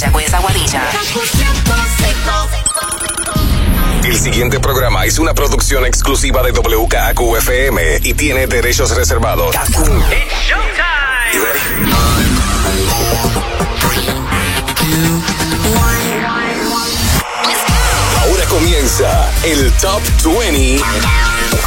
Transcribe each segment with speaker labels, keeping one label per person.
Speaker 1: Mayagüez, Aguadilla.
Speaker 2: El siguiente programa es una producción exclusiva de WKQFM y tiene derechos reservados. You ready? Ahora comienza el Top 20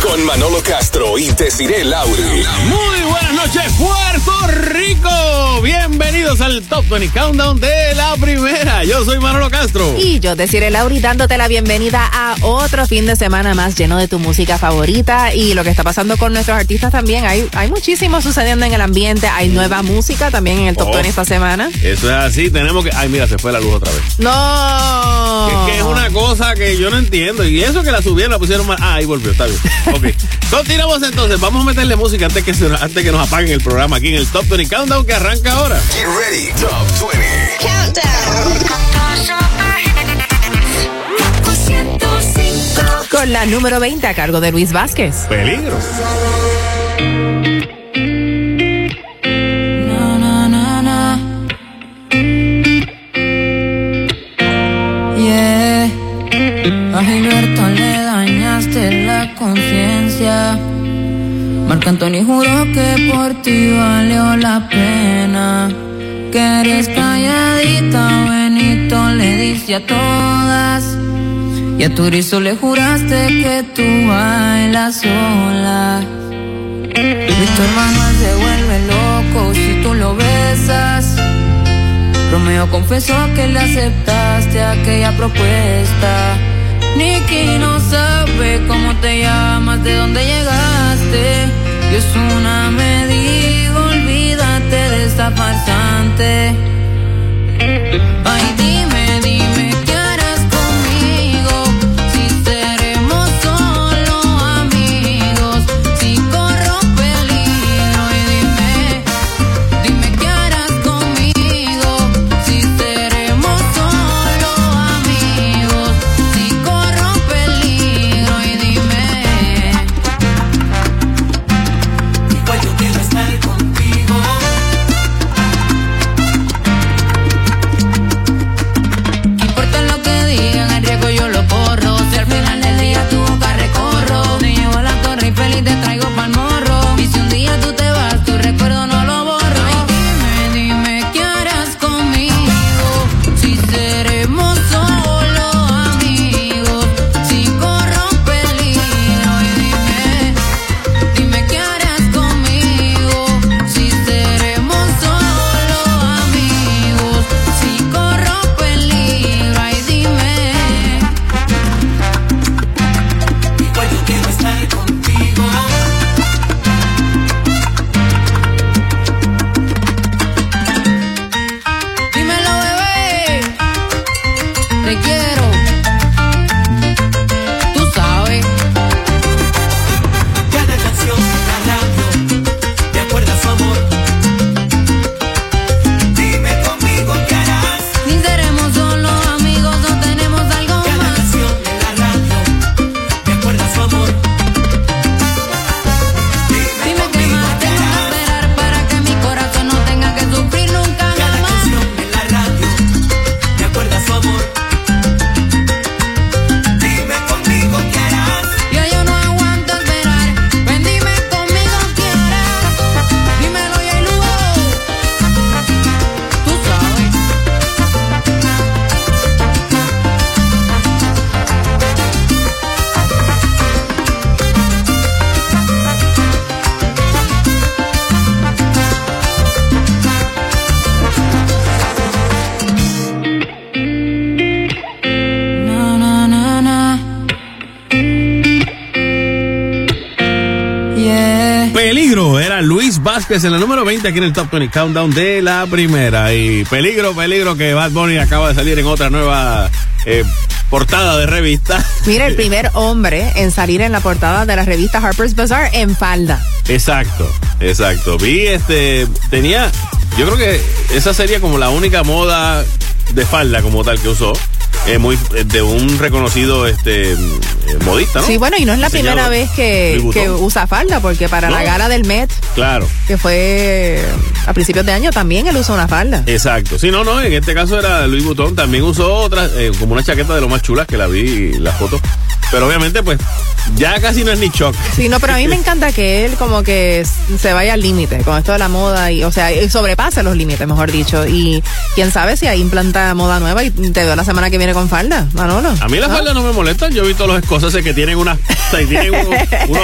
Speaker 2: con Manolo Castro y Desiree Lauri.
Speaker 3: Muy buenas noches, Puerto Rico. Bienvenidos al Top 20 Countdown de la primera. Yo soy Manolo Castro.
Speaker 1: Y yo, deciré Lauri, dándote la bienvenida a otro fin de semana más lleno de tu música favorita y lo que está pasando con nuestros artistas también. Hay, hay muchísimo sucediendo en el ambiente. Hay nueva música también en el Top
Speaker 3: Oh.
Speaker 1: 20 esta semana.
Speaker 3: Eso es así, tenemos que... Ay, mira, se fue la luz otra vez.
Speaker 1: ¡No!
Speaker 3: Es que es una cosa que yo no entiendo. Y eso que la subieron, la pusieron mal. Ah, ahí volvió, está bien. Ok. Continuamos entonces. Vamos a meterle música antes que, se- antes que nos apaguen el programa aquí en el Top 20 Countdown que arranca ahora.
Speaker 2: Get ready, Top 20.
Speaker 1: Con la número 20 a cargo de Luis Vázquez.
Speaker 3: Peligro.
Speaker 4: Yeah. Conciencia. Marco Antonio juró que por ti valió la pena. Que eres calladita, Benito le dice a todas. Y a Turizo le juraste que tú bailas sola. Y tu hermano se vuelve loco si tú lo besas. Romeo confesó que le aceptaste aquella propuesta. Nicky no sabe cómo te llamas, de dónde llegaste. Y es una me dijo, olvídate de esta farsante. Ay, dime,
Speaker 3: Vázquez en la número 20 aquí en el Top 20 Countdown de la primera. Y peligro, peligro que Bad Bunny acaba de salir en otra nueva eh, portada de revista.
Speaker 1: Mira, el primer hombre en salir en la portada de la revista Harper's Bazaar en falda.
Speaker 3: Exacto, exacto. Vi este, tenía, yo creo que esa sería como la única moda de falda como tal que usó. eh, muy de un reconocido este modista, ¿no?
Speaker 1: Sí, bueno, y no es la primera vez que, usa falda, porque para
Speaker 3: No.
Speaker 1: la gala del Met,
Speaker 3: Claro.
Speaker 1: que fue a principios de año también él usa una falda.
Speaker 3: Exacto. Sí, no, no, en este caso era Luis Butón. También usó otra, eh, como una chaqueta de lo más chulas que la vi la foto. Pero obviamente, pues, ya casi no es ni shock.
Speaker 1: Sí, no, pero a mí me encanta que él como que se vaya al límite con esto de la moda y, o sea, sobrepase los límites, mejor dicho. Y quién sabe si ahí implanta moda nueva y te veo la semana que viene con falda, Manolo.
Speaker 3: A mí las
Speaker 1: ¿No?
Speaker 3: faldas no me molestan. Yo he visto los escoceses que tienen una, o sea, y tienen uno, uno,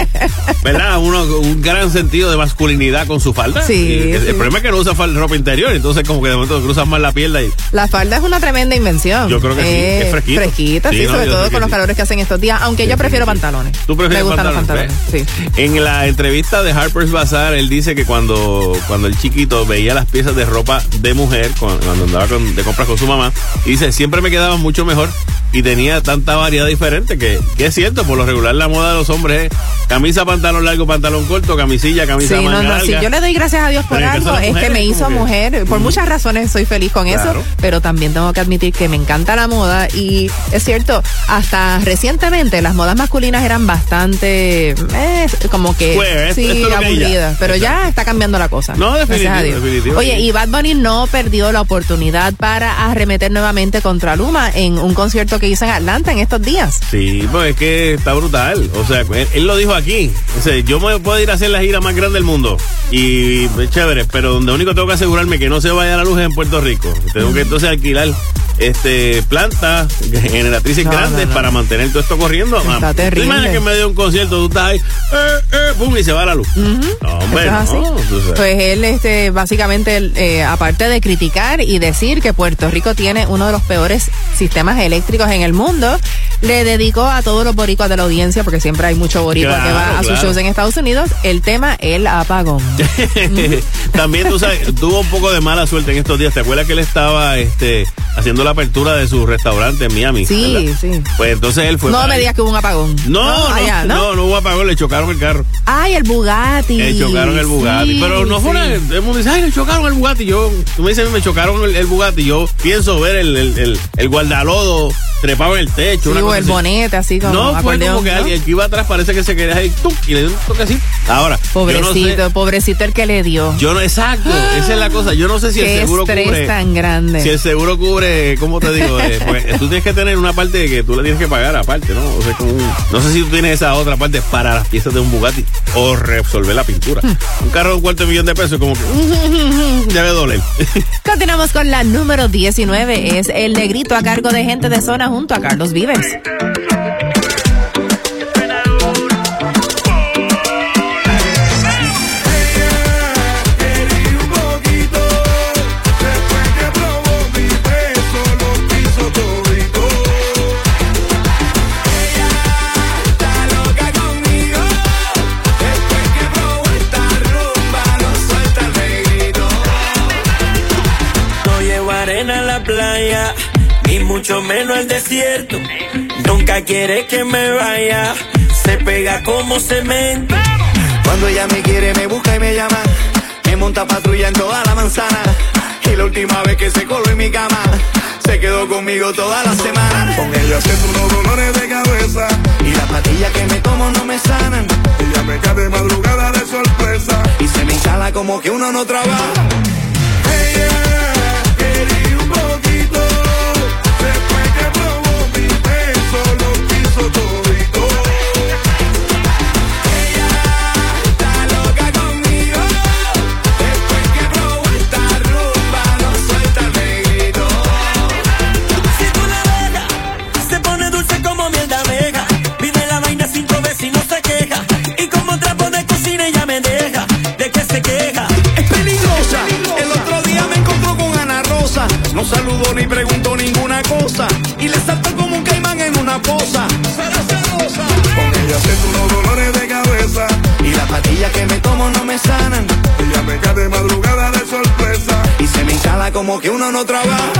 Speaker 3: ¿verdad? Uno, un gran sentido de masculinidad con su falda.
Speaker 1: Sí,
Speaker 3: Y el,
Speaker 1: sí.
Speaker 3: el problema es que no usa falda, ropa interior, entonces como que de momento cruzas más la pierna y
Speaker 1: La falda es una tremenda invención.
Speaker 3: Yo creo que sí,
Speaker 1: Eh,
Speaker 3: es fresquito.
Speaker 1: Fresquita,
Speaker 3: Sí,
Speaker 1: sí,
Speaker 3: no,
Speaker 1: sobre todo con los
Speaker 3: sí.
Speaker 1: calores que hacen estos días, aunque yo prefiero pantalones.
Speaker 3: ¿Tú prefieres
Speaker 1: Me gustan
Speaker 3: pantalones?
Speaker 1: los pantalones, sí.
Speaker 3: En la entrevista de Harper's Bazaar, él dice que cuando, cuando el chiquito veía las piezas de ropa de mujer, cuando, andaba con- de compras con su mamá, dice, siempre me quedaban mucho mejor y tenía tanta variedad diferente que, que es cierto, por lo regular la moda de los hombres es camisa, pantalón largo, pantalón corto, camisilla, camisa
Speaker 1: Sí,
Speaker 3: manga
Speaker 1: no, no,
Speaker 3: larga.
Speaker 1: sí, yo le doy gracias a Dios por
Speaker 3: Pero
Speaker 1: algo, es que me hizo
Speaker 3: que-
Speaker 1: mujer, por muchas razones soy feliz con
Speaker 3: Claro.
Speaker 1: eso, pero también tengo que admitir que me encanta la moda y es cierto, hasta recientemente las modas masculinas eran bastante, eh, como que,
Speaker 3: esto-
Speaker 1: sí,
Speaker 3: es
Speaker 1: aburridas, pero ya está cambiando la cosa.
Speaker 3: No, definitivo, definitivo,
Speaker 1: Oye, y Bad Bunny no perdió la oportunidad para arremeter nuevamente contra Luma en un concierto que hizo en Atlanta en estos días.
Speaker 3: Sí, pues es que está brutal. O sea, él, él lo dijo aquí. O sea, yo me puedo ir a hacer la gira más grande del mundo. Y pues, chévere, pero donde único tengo que asegurarme que no se vaya la luz es en Puerto Rico. Tengo que entonces alquilar este plantas generatrices
Speaker 1: No,
Speaker 3: grandes
Speaker 1: no, no.
Speaker 3: para mantener todo esto corriendo.
Speaker 1: Está
Speaker 3: Ah, ¿tú
Speaker 1: terrible.
Speaker 3: imaginas que en medio de un concierto tú estás ahí, eh, eh, pum, y se va la luz? Hombre,
Speaker 1: es así. Pues él, este, básicamente, eh, aparte de criticar y decir que Puerto Rico tiene uno de los peores sistemas eléctricos en el mundo, le dedicó a todos los boricuas de la audiencia, porque siempre hay mucho boricua
Speaker 3: Claro,
Speaker 1: que va a sus shows en Estados Unidos, el tema el apagón.
Speaker 3: También tú sabes, tuvo un poco de mala suerte en estos días. ¿Te acuerdas que él estaba este, haciendo la apertura de su restaurante en Miami?
Speaker 1: Sí,
Speaker 3: ¿verdad?
Speaker 1: sí.
Speaker 3: Pues entonces él fue.
Speaker 1: No me digas que hubo un apagón.
Speaker 3: No, no,
Speaker 1: allá,
Speaker 3: no,
Speaker 1: ¿no?
Speaker 3: no, hubo apagón, le chocaron el carro.
Speaker 1: Ay, el Bugatti.
Speaker 3: Le chocaron el Bugatti.
Speaker 1: Sí,
Speaker 3: pero no fue una. el mundo dice, ay, le chocaron el Bugatti. Yo, tú me dices, me chocaron el, el Bugatti. Yo pienso ver el, el, el, el guardalodo trepado en el techo.
Speaker 1: Sí, o el
Speaker 3: así.
Speaker 1: bonete, así como
Speaker 3: No, fue como que
Speaker 1: ¿no?
Speaker 3: alguien que iba atrás parece que se quería ahí ¡tum! y le dio un toque así. Ahora,
Speaker 1: Pobrecito,
Speaker 3: no sé,
Speaker 1: pobrecito el que le dio.
Speaker 3: yo no, exacto, esa es la cosa. Yo no sé si el seguro
Speaker 1: estrés
Speaker 3: cubre.
Speaker 1: tan grande.
Speaker 3: Si el seguro cubre, ¿cómo te digo? Eh, pues, tú tienes que tener una parte que tú le tienes que pagar aparte, ¿no? O sea, como un- no sé si tú tienes esa otra parte para las piezas de un Bugatti o resolver la pintura. Un carro de un cuarto de millón de pesos, como que debe doler.
Speaker 1: Continuamos con la número 19. Es el negrito a cargo de gente de zona junto a Carlos Vives.
Speaker 5: Mucho menos al desierto. Nunca quiere que me vaya, se pega como cemento.
Speaker 6: Cuando ella me quiere, me busca y me llama. Me monta patrulla en toda la manzana. Y la última vez que se coló en mi cama, se quedó conmigo toda la semana. Con ella siento unos dolores de cabeza. Y las pastillas que me tomo no me sanan. Ella me cae de madrugada de sorpresa. Y se me instala como que uno no trabaja. Ni preguntó ninguna cosa. Y le saltó como un caimán en una poza. Será celosa. Con ella siento unos dolores de cabeza. Y las pastillas que me tomo no me sanan. Ella me cae de madrugada de sorpresa. Y se me instala como que uno no trabaja.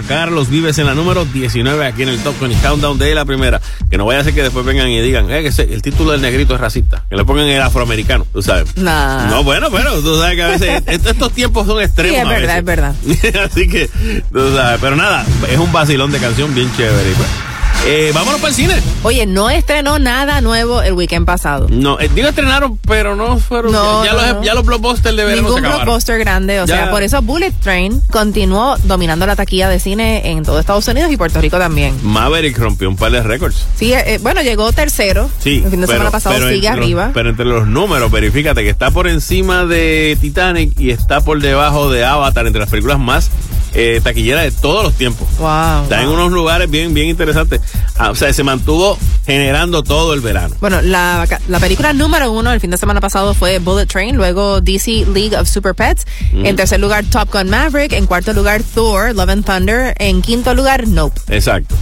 Speaker 3: A Carlos Vives en la número 19 aquí en el Top 20 Countdown de la primera. Que no vaya a ser que después vengan y digan, eh, que ese- el título del negrito es racista. Que le pongan el afroamericano, tú sabes.
Speaker 1: Nah.
Speaker 3: No, bueno, pero tú sabes que a veces est- estos tiempos son extremos.
Speaker 1: Sí, es verdad, es verdad.
Speaker 3: Así que, tú sabes, pero nada, es un vacilón de canción bien chévere. Eh, vámonos para el cine.
Speaker 1: Oye, no estrenó nada nuevo el weekend pasado.
Speaker 3: No, eh, digo estrenaron, pero no fueron.
Speaker 1: No,
Speaker 3: ya,
Speaker 1: no,
Speaker 3: los,
Speaker 1: no.
Speaker 3: ya los blockbusters de verano se
Speaker 1: Ningún
Speaker 3: acabaron.
Speaker 1: blockbuster grande, o
Speaker 3: Ya.
Speaker 1: sea, por eso Bullet Train continuó dominando la taquilla de cine en todo Estados Unidos y Puerto Rico también.
Speaker 3: Maverick rompió un par de récords.
Speaker 1: Sí, eh, bueno, llegó tercero.
Speaker 3: Sí,
Speaker 1: el fin de
Speaker 3: pero-
Speaker 1: semana pasado sigue
Speaker 3: los-
Speaker 1: arriba.
Speaker 3: pero entre los números, verifícate que está por encima de Titanic y está por debajo de Avatar, entre las películas más eh, taquilleras de todos los tiempos.
Speaker 1: wow.
Speaker 3: Está en unos lugares bien, bien interesantes. Ah, o sea, se mantuvo generando todo el verano.
Speaker 1: Bueno, la, la película número uno el fin de semana pasado fue Bullet Train, luego DC League of Super Pets, en tercer lugar Top Gun Maverick, en cuarto lugar Thor, Love and Thunder, en quinto lugar Nope.
Speaker 3: Exacto.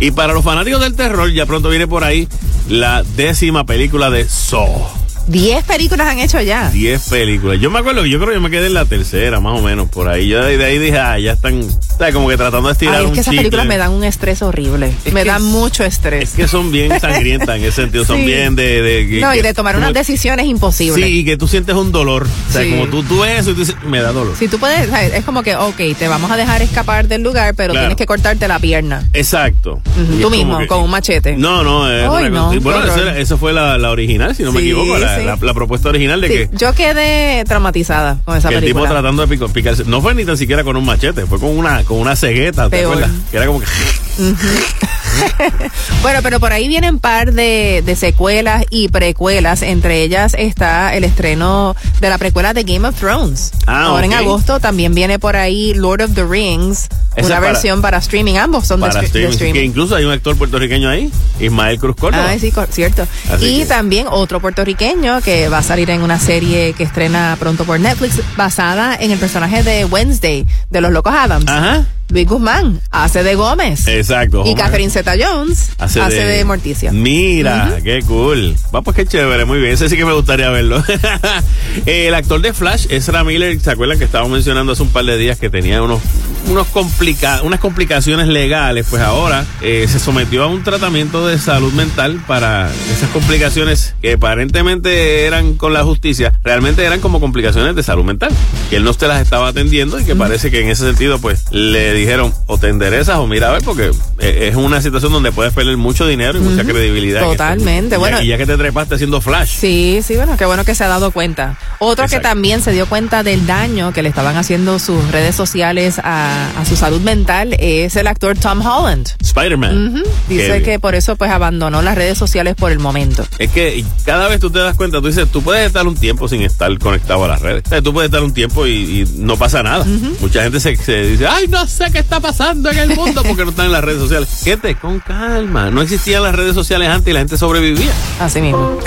Speaker 3: Y para los fanáticos del terror, ya pronto viene por ahí la décima película de Saw.
Speaker 1: Diez películas han hecho ya.
Speaker 3: 10 películas. Yo me acuerdo que yo creo que yo me quedé en la tercera, más o menos, por ahí. Yo de, ahí dije, ah, ya están, ¿sabes? Como que tratando de estirar
Speaker 1: Ay, es
Speaker 3: un
Speaker 1: que esas
Speaker 3: chicle.
Speaker 1: películas me dan un estrés horrible.
Speaker 3: Es
Speaker 1: me dan
Speaker 3: es-
Speaker 1: mucho estrés.
Speaker 3: Es que son bien sangrientas en ese sentido, son
Speaker 1: Sí.
Speaker 3: bien de... de
Speaker 1: no, y de tomar
Speaker 3: como-
Speaker 1: unas decisiones imposibles.
Speaker 3: Sí, y que tú sientes un dolor. O sea,
Speaker 1: Sí.
Speaker 3: como tú, tú ves eso y tú dices, me da dolor.
Speaker 1: Si tú puedes, ¿sabes? es como que, ok, te vamos a dejar escapar del lugar, pero
Speaker 3: Claro.
Speaker 1: tienes que cortarte la pierna.
Speaker 3: Exacto. Y
Speaker 1: tú mismo,
Speaker 3: que-
Speaker 1: con un machete.
Speaker 3: No, no, es una
Speaker 1: no,
Speaker 3: cosa- Bueno, esa, fue la, la original, si no me equivoco, la,
Speaker 1: sí.
Speaker 3: la- la propuesta original de
Speaker 1: Sí,
Speaker 3: que,
Speaker 1: yo quedé traumatizada con esa
Speaker 3: que el tipo
Speaker 1: película.
Speaker 3: tratando de picarse. No fue ni tan siquiera con un machete, fue con una, con una cegueta, ¿te acuerdas? Que era como que.
Speaker 1: Bueno, pero por ahí vienen par de, de secuelas y precuelas. Entre ellas está el estreno de la precuela de Game of Thrones.
Speaker 3: Ah,
Speaker 1: Ahora en agosto también viene por ahí Lord of the Rings,
Speaker 3: Esa
Speaker 1: una
Speaker 3: para-
Speaker 1: versión para streaming. Ambos son de,
Speaker 3: para
Speaker 1: de
Speaker 3: streaming.
Speaker 1: streaming.
Speaker 3: Que incluso hay un actor puertorriqueño ahí, Ismael Cruz Córdoba.
Speaker 1: Ah, sí, cierto.
Speaker 3: Así
Speaker 1: y
Speaker 3: que-
Speaker 1: también otro puertorriqueño que va a salir en una serie que estrena pronto por Netflix, basada en el personaje de Wednesday, de los Locos Adams.
Speaker 3: Ajá.
Speaker 1: Luis Guzmán hace de Gómez.
Speaker 3: Exacto.
Speaker 1: Y. Catherine Zeta Jones hace, de, Morticia.
Speaker 3: Mira, qué cool. Va, pues qué chévere, muy bien. Ese sí que me gustaría verlo. el actor de Flash, Ezra Miller, ¿se acuerdan que estábamos mencionando hace un par de días que tenía unos, unos complica unas complicaciones legales? Pues ahora eh, se sometió a un tratamiento de salud mental para esas complicaciones que aparentemente eran con la justicia, realmente eran como complicaciones de salud mental. Que él no te las estaba atendiendo y que parece que en ese sentido, pues le dijeron o te enderezas o mira a ver, porque eh, es una situación donde puedes perder mucho dinero y mucha credibilidad.
Speaker 1: Totalmente, bueno.
Speaker 3: Y ya que te trepaste haciendo flash.
Speaker 1: Sí, sí, bueno, qué bueno que se ha dado cuenta. Otro que también se dio cuenta del daño que le estaban haciendo sus redes sociales a, a su salud mental es el actor Tom Holland.
Speaker 3: Spider-Man.
Speaker 1: Dice que por eso pues abandonó las redes sociales por el momento.
Speaker 3: Es que cada vez tú te das cuenta, tú dices, tú puedes estar un tiempo sin estar conectado a las redes. O sea, tú puedes estar un tiempo y, y no pasa nada. Mucha gente se, se dice, ay, no sé qué está pasando en el mundo porque no están en las redes sociales. Gente, con calma. No existían las redes sociales antes y la gente sobrevivía.
Speaker 1: Así mismo.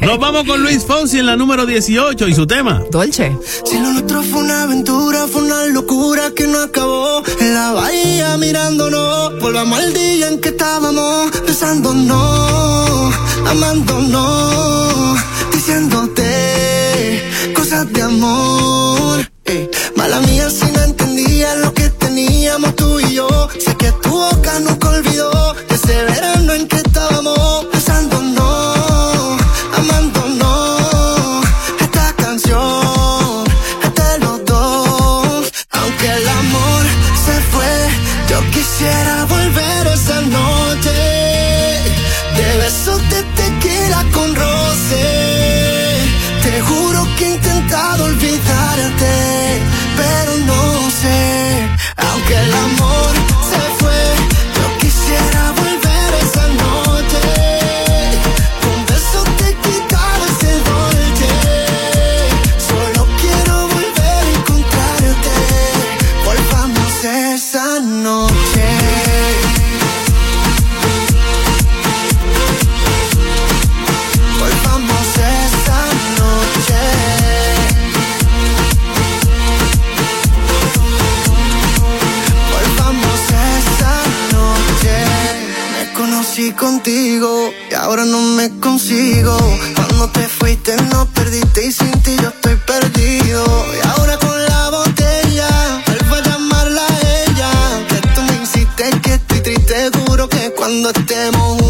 Speaker 3: Nos vamos con Luis Fonsi en la número 18 y su tema.
Speaker 1: Dolce.
Speaker 7: Si lo nuestro fue una aventura, fue una locura que no acabó. En la bahía mirándonos, volvamos al día en que estábamos besándonos, amándonos, diciéndote cosas de amor. Ey, mala mía si ahora no me consigo. Cuando te fuiste no perdiste y sin ti yo estoy perdido. Y ahora con la botella, vuelvo a llamarla a ella. Que tú me hiciste que estoy triste, juro que cuando estemos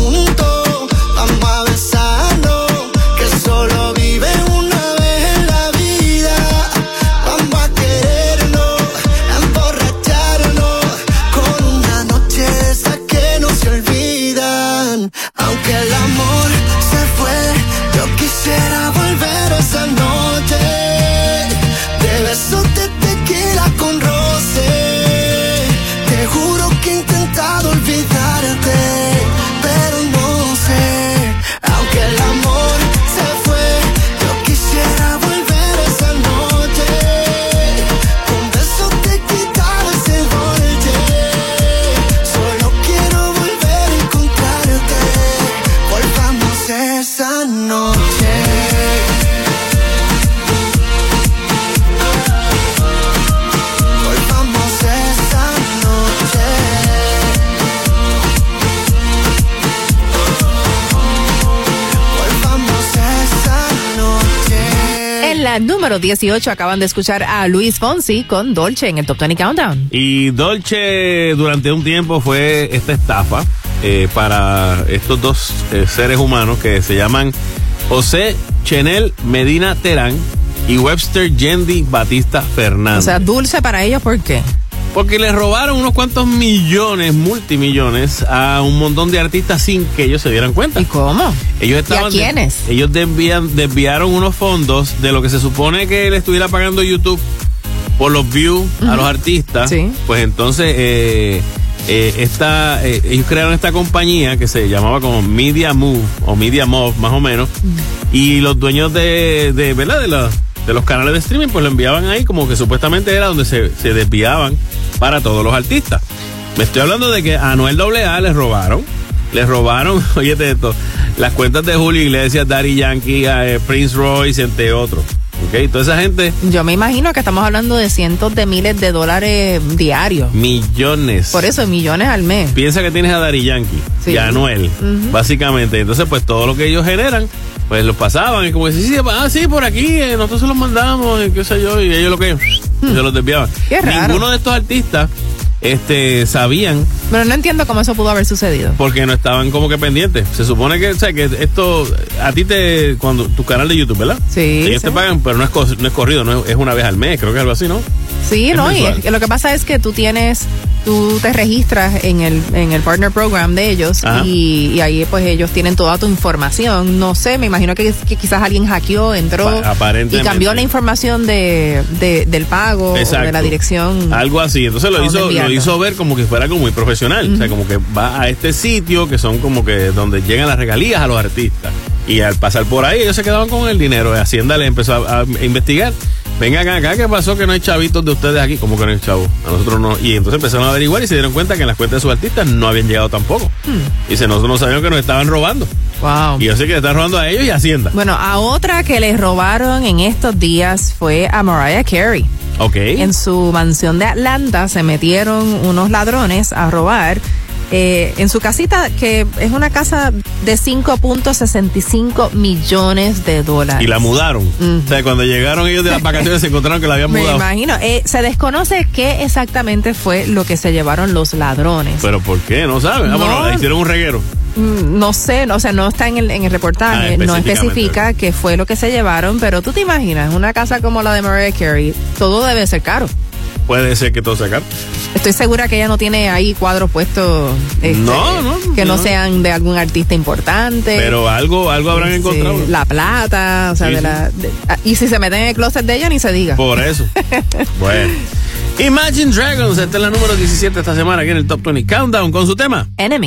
Speaker 7: esa noche. Volvamos esa noche. Volvamos esa noche.
Speaker 1: En la número 18 acaban de escuchar a Luis Fonsi con Dolce en el Top 20 Countdown.
Speaker 3: Y Dolce durante un tiempo fue esta estafa eh, para estos dos eh, seres humanos que se llaman José Chenel Medina Terán y Webster Yendi Batista
Speaker 1: O
Speaker 3: Fernández.
Speaker 1: sea, dulce para ellos, ¿por qué?
Speaker 3: Porque les robaron unos cuantos millones, multimillones, a un montón de artistas sin que ellos se dieran cuenta.
Speaker 1: ¿Y cómo?
Speaker 3: Ellos estaban
Speaker 1: ¿Y a quiénes?
Speaker 3: ellos desvían, desviaron unos fondos de lo que se supone que le estuviera pagando YouTube por los views a los artistas.
Speaker 1: Sí.
Speaker 3: Pues entonces eh, eh, esta, eh, ellos crearon esta compañía que se llamaba como Media Move o Media Move más o menos. Y los dueños de, de ¿verdad? De, los de los canales de streaming pues lo enviaban ahí como que supuestamente era donde se, se desviaban para todos los artistas. Me estoy hablando de que a Anuel AA les robaron. Les robaron, oye esto, las cuentas de Julio Iglesias, Daddy Yankee, eh, Prince Royce, entre otros. ¿Ok? Toda esa gente,
Speaker 1: Yo me imagino que estamos hablando de cientos de miles de dólares diarios.
Speaker 3: millones.
Speaker 1: Por eso, millones al mes.
Speaker 3: Piensa que tienes a Daddy Yankee
Speaker 1: Sí.
Speaker 3: y a Anuel, básicamente. Entonces, pues todo lo que ellos generan, pues lo pasaban. Y como decían, sí, ah, sí, por aquí, eh, nosotros se los mandamos, y qué sé yo, y ellos lo que se los desviaban.
Speaker 1: Qué raro.
Speaker 3: Ninguno de estos artistas este, sabían
Speaker 1: Pero no entiendo cómo eso pudo haber sucedido.
Speaker 3: porque no estaban como que pendientes. Se supone que, o sea, que esto, a ti te, cuando tu canal de YouTube, ¿verdad?
Speaker 1: Sí,
Speaker 3: Ellos
Speaker 1: sí.
Speaker 3: te pagan, pero no es, no es corrido, no es, es una vez al mes, creo que es algo así, ¿no?
Speaker 1: Sí,
Speaker 3: Es
Speaker 1: no, y es lo que pasa es que tú tienes, tú te registras en el, en el partner program de ellos y, y ahí pues ellos tienen toda tu información. No sé, me imagino que, que quizás alguien hackeó, entró y cambió la información de, de- del pago o de la dirección.
Speaker 3: Algo así. Entonces
Speaker 1: ¿A
Speaker 3: lo hizo, lo hizo ver como que fuera algo muy profesional. O sea, como que va a este sitio que son como que donde llegan las regalías a los artistas. Y al pasar por ahí, ellos se quedaban con el dinero. Hacienda le empezó a, a investigar. Vengan acá, ¿qué pasó? Que no hay chavitos de ustedes aquí. ¿Cómo que no hay chavos? A nosotros no. Y entonces empezaron a averiguar y se dieron cuenta que en las cuentas de sus artistas no habían llegado tampoco. Y dice, nosotros no sabíamos que nos estaban robando.
Speaker 1: Wow.
Speaker 3: Y yo sé que le están robando a ellos y a Hacienda.
Speaker 1: Bueno, a otra que les robaron en estos días fue a Mariah Carey.
Speaker 3: Ok.
Speaker 1: En su mansión de Atlanta se metieron unos ladrones a robar. Eh, en su casita, que es una casa de 5.65 millones de dólares.
Speaker 3: Y la mudaron. O sea, cuando llegaron ellos de las vacaciones se encontraron que la habían
Speaker 1: Me
Speaker 3: mudado.
Speaker 1: imagino. Eh, se desconoce qué exactamente fue lo que se llevaron los ladrones.
Speaker 3: Pero ¿por qué? No saben. Ah,
Speaker 1: No.
Speaker 3: bueno, le hicieron un reguero.
Speaker 1: Mm, no sé, o sea, no está en el, en el reportaje,
Speaker 3: Ah,
Speaker 1: no especifica qué fue lo que se llevaron, pero tú te imaginas, una casa como la de Mariah Carey, todo debe ser caro.
Speaker 3: Puede ser que todo sea caro.
Speaker 1: Estoy segura que ella no tiene ahí cuadros puestos este,
Speaker 3: No, no,
Speaker 1: que no,
Speaker 3: no.
Speaker 1: sean de algún artista importante.
Speaker 3: Pero algo, algo habrán
Speaker 1: Sí,
Speaker 3: encontrado.
Speaker 1: La plata, o sea,
Speaker 3: Sí,
Speaker 1: de
Speaker 3: sí.
Speaker 1: la. de- ah, y si se meten en el closet de ella, ni se diga.
Speaker 3: Por eso. bueno. Imagine Dragons, esta es la número 17 esta semana aquí en el Top 20 Countdown con su tema.
Speaker 1: Enemy.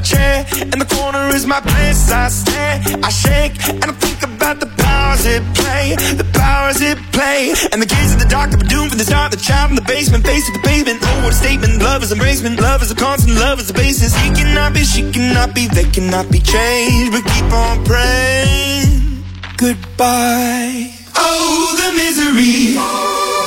Speaker 6: chair in the corner is my place. I stare, I shake, and I think about the powers it play, the powers it play. And the kids in the that were doomed from the start. The child in the basement, face to the pavement. Oh, what a statement! Love is embracement. Love is a constant. Love is the basis. He cannot be, she cannot be, they cannot be changed. But keep on praying. Goodbye. Oh, the misery.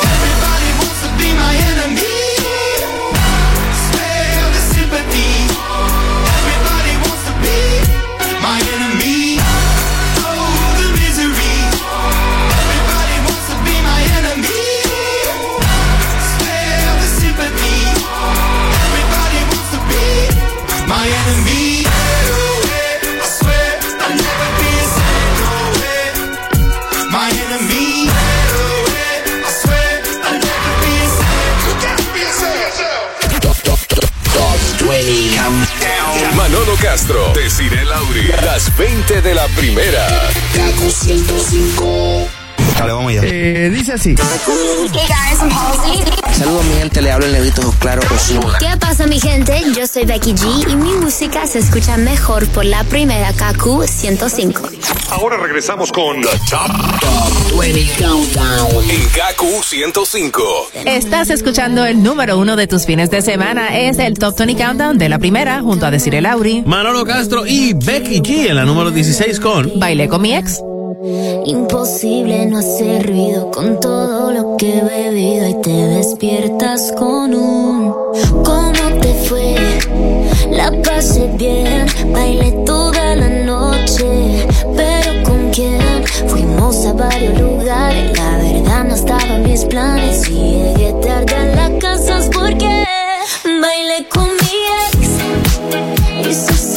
Speaker 8: Castro, Desiree Lauri, las 20 de la primera. Kaku 105.
Speaker 9: Dale, vamos allá.
Speaker 10: Eh, dice así.
Speaker 11: Hey guys, I'm Halsey.
Speaker 9: Saludos, mi gente. Le hablo el negrito claro Osuna.
Speaker 11: ¿Qué pasa mi gente? Yo soy Becky G y mi música se escucha mejor por la primera KQ 105.
Speaker 8: Ahora regresamos con The Top, 20 Countdown en Kaku 105.
Speaker 1: Estás escuchando el número uno de tus fines de semana. Es el Top 20 Countdown de la primera, junto a Decir el Lauri.
Speaker 3: Manolo Castro y Becky G en la número 16 con
Speaker 1: Bailé con mi ex.
Speaker 12: Imposible no hacer ruido con todo lo que he bebido y te despiertas con un ¿Cómo te fue? La pasé bien, bailé toda la noche, pero ¿con Fuimos a varios lugares, la verdad no estaba en mis planes. Y llegué tarde a la casa porque bailé con mi ex. Y se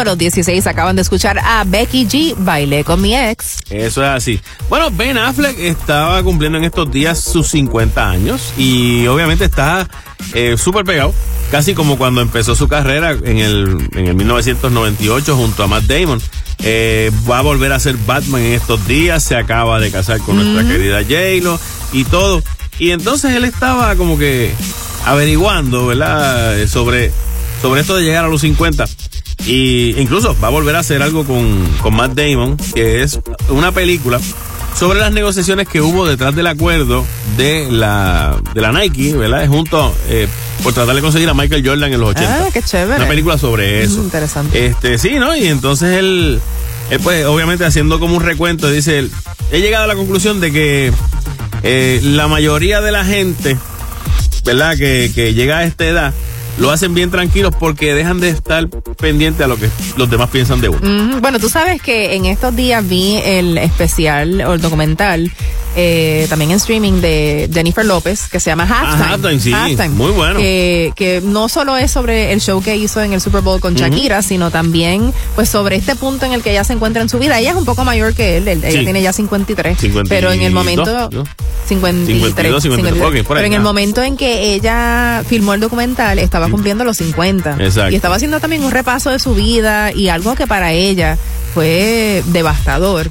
Speaker 1: número 16 acaban de escuchar a Becky G, Bailé con mi ex.
Speaker 3: Eso es así. Bueno, Ben Affleck estaba cumpliendo en estos días sus 50 años y obviamente está eh, súper pegado, casi como cuando empezó su carrera en el, en el 1998 junto a Matt Damon. Eh, va a volver a ser Batman en estos días, se acaba de casar con nuestra querida J-Lo y todo. Y entonces él estaba como que averiguando, ¿verdad? Eh, Sobre, sobre esto de llegar a los 50. Y incluso va a volver a hacer algo con, con Matt Damon, que es una película sobre las negociaciones que hubo detrás del acuerdo de la, de la Nike, ¿verdad? Junto, eh, por tratar de conseguir a Michael Jordan en los 80.
Speaker 1: Ah, qué chévere.
Speaker 3: Una película sobre eso.
Speaker 1: Mm, interesante.
Speaker 3: Este, sí, ¿no? Y entonces él, él, pues, obviamente haciendo como un recuento, dice él, he llegado a la conclusión de que eh, la mayoría de la gente, ¿verdad? Que, que llega a esta edad, lo hacen bien tranquilos porque dejan de estar pendientes a lo que los demás piensan de uno.
Speaker 1: Bueno, tú sabes que en estos días vi el especial o el documental eh, también en streaming de Jennifer López que se llama Halftime.
Speaker 3: Ah, Halftime, sí. Muy bueno.
Speaker 1: Que, que no solo es sobre el show que hizo en el Super Bowl con Shakira, sino también pues sobre este punto en el que ella se encuentra en su vida. Ella es un poco mayor que él, ella
Speaker 3: Sí.
Speaker 1: tiene ya 53.
Speaker 3: 52,
Speaker 1: pero en el momento...
Speaker 3: ¿no?
Speaker 1: 53,
Speaker 3: 52, 53, ok, por ahí,
Speaker 1: pero en el momento en que ella filmó el documental estaba cumpliendo los 50
Speaker 3: Exacto.
Speaker 1: y estaba haciendo también un repaso de su vida y algo que para ella fue devastador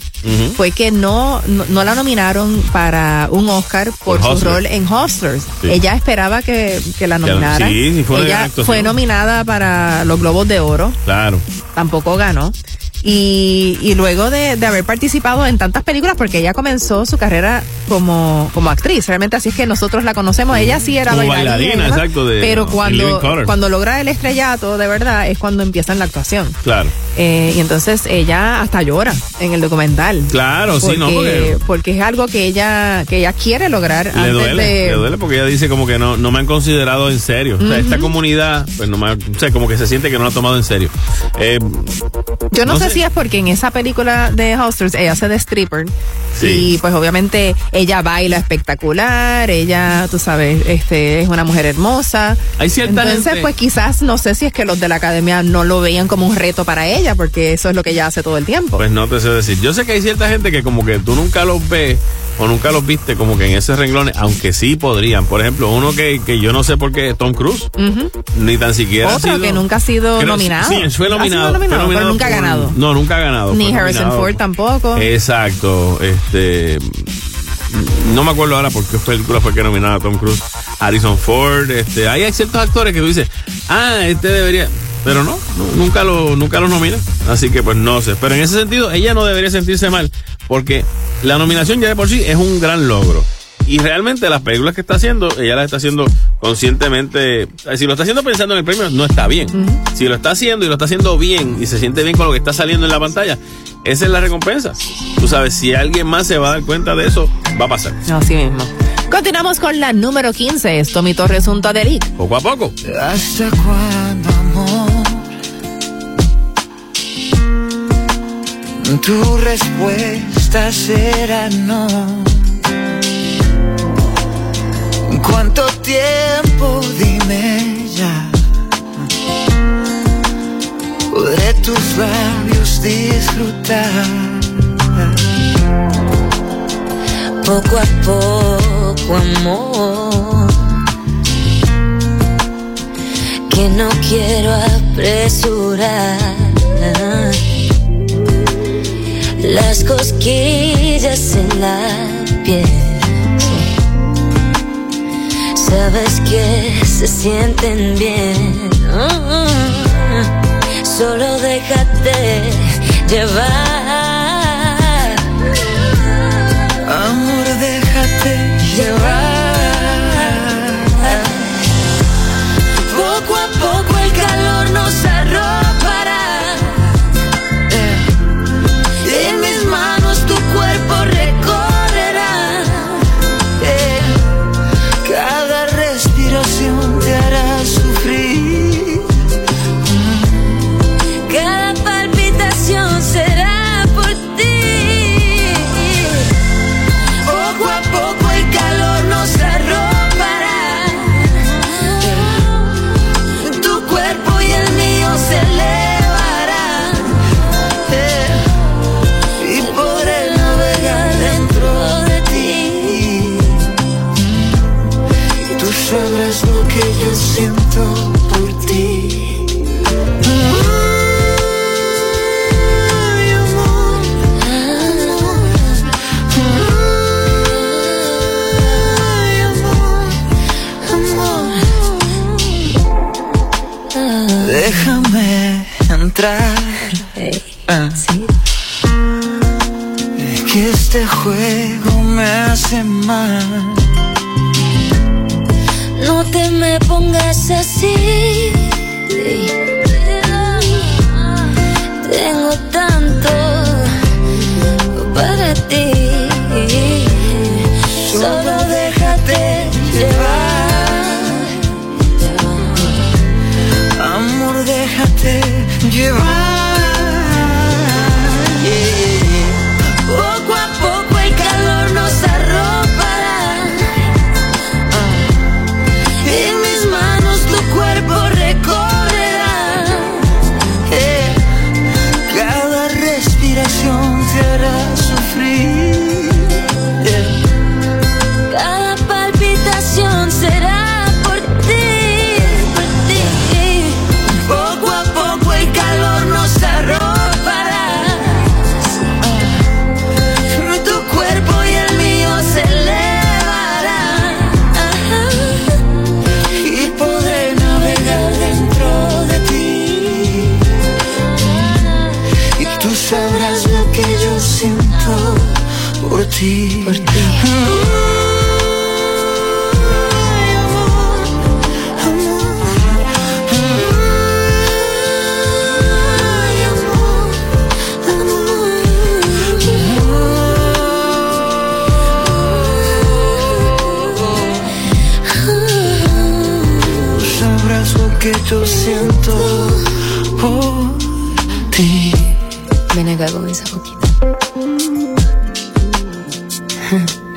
Speaker 1: fue que no, no, no la nominaron para un Oscar por,
Speaker 3: Por
Speaker 1: su rol en Hustlers.
Speaker 3: Sí.
Speaker 1: Ella esperaba que, que la nominaran.
Speaker 3: sí, sí, fue
Speaker 1: ella fue nominada para los Globos de Oro,
Speaker 3: Claro.
Speaker 1: tampoco ganó. Y, y luego de, de haber participado en tantas películas, porque ella comenzó su carrera como, como actriz, realmente así es que nosotros la conocemos. Ella sí era
Speaker 3: Como
Speaker 1: bailarina,
Speaker 3: exacto, de-
Speaker 1: pero cuando, cuando logra el estrellato, de verdad, es cuando empieza en la actuación.
Speaker 3: Claro.
Speaker 1: Eh, y entonces ella hasta llora en el documental.
Speaker 3: Claro, sí, no, porque
Speaker 1: porque es algo que ella que ella quiere lograr
Speaker 3: le
Speaker 1: antes
Speaker 3: duele,
Speaker 1: de
Speaker 3: le duele porque ella dice como que no, no me han considerado en serio. O sea, esta comunidad, pues no me, o sea, como que se siente que no la ha tomado en serio. Eh,
Speaker 1: Yo no,
Speaker 3: No
Speaker 1: sé,
Speaker 3: sé.
Speaker 1: Si es porque en esa película de Hustlers ella hace de stripper
Speaker 3: Sí.
Speaker 1: y pues obviamente ella baila espectacular, ella, tú sabes, este es una mujer hermosa.
Speaker 3: Hay cierta
Speaker 1: Entonces,
Speaker 3: gente-
Speaker 1: pues quizás no sé si es que los de la academia no lo veían como un reto para ella porque eso es lo que ella hace todo el tiempo.
Speaker 3: Pues no te sé decir. Yo sé que hay cierta gente que como que tú nunca los ves o nunca los viste como que en ese renglón, aunque sí podrían. Por ejemplo, uno que, que yo no sé por qué, Tom Cruise, ni tan siquiera ha
Speaker 1: Otro
Speaker 3: sido-
Speaker 1: que nunca ha sido
Speaker 3: Creo-
Speaker 1: nominado.
Speaker 3: Sí, fue
Speaker 1: Ha
Speaker 3: nominado.
Speaker 1: nominado,
Speaker 3: fue
Speaker 1: pero
Speaker 3: nominado
Speaker 1: nunca ha ganado.
Speaker 3: No, nunca ha ganado.
Speaker 1: Ni Harrison
Speaker 3: nominado.
Speaker 1: Ford tampoco.
Speaker 3: Exacto. Este. No me acuerdo ahora por qué película fue que nominaba a Tom Cruise. Harrison Ford. Este. Ahí hay ciertos actores que tú dices, ah, este debería. Pero no, no, nunca lo, nunca los nominan. Así que pues no sé. Pero en ese sentido, ella no debería sentirse mal. Porque la nominación ya de por sí es un gran logro. Y realmente las películas que está haciendo, ella las está haciendo conscientemente. eh, Si lo está haciendo pensando en el premio, no está bien. Si lo está haciendo y lo está haciendo bien y se siente bien con lo que está saliendo en la pantalla, esa es la recompensa. Tú sabes, si alguien más se va a dar cuenta de eso, va a pasar.
Speaker 1: Así mismo. Continuamos con la número 15. Es Tommy Torres junto a Delic.
Speaker 3: Poco a poco.
Speaker 13: ¿Hasta cuándo, amor? Tu respuesta será no. ¿Cuánto tiempo? Dime ya. Podré tus labios disfrutar.
Speaker 4: Poco a poco, amor. Que no quiero apresurar. Las cosquillas en la piel. Sabes que se sienten bien. Solo déjate llevar.
Speaker 13: Amor, déjate llevar.
Speaker 4: Poco a poco el calor nos arropará.
Speaker 11: Esa boquita.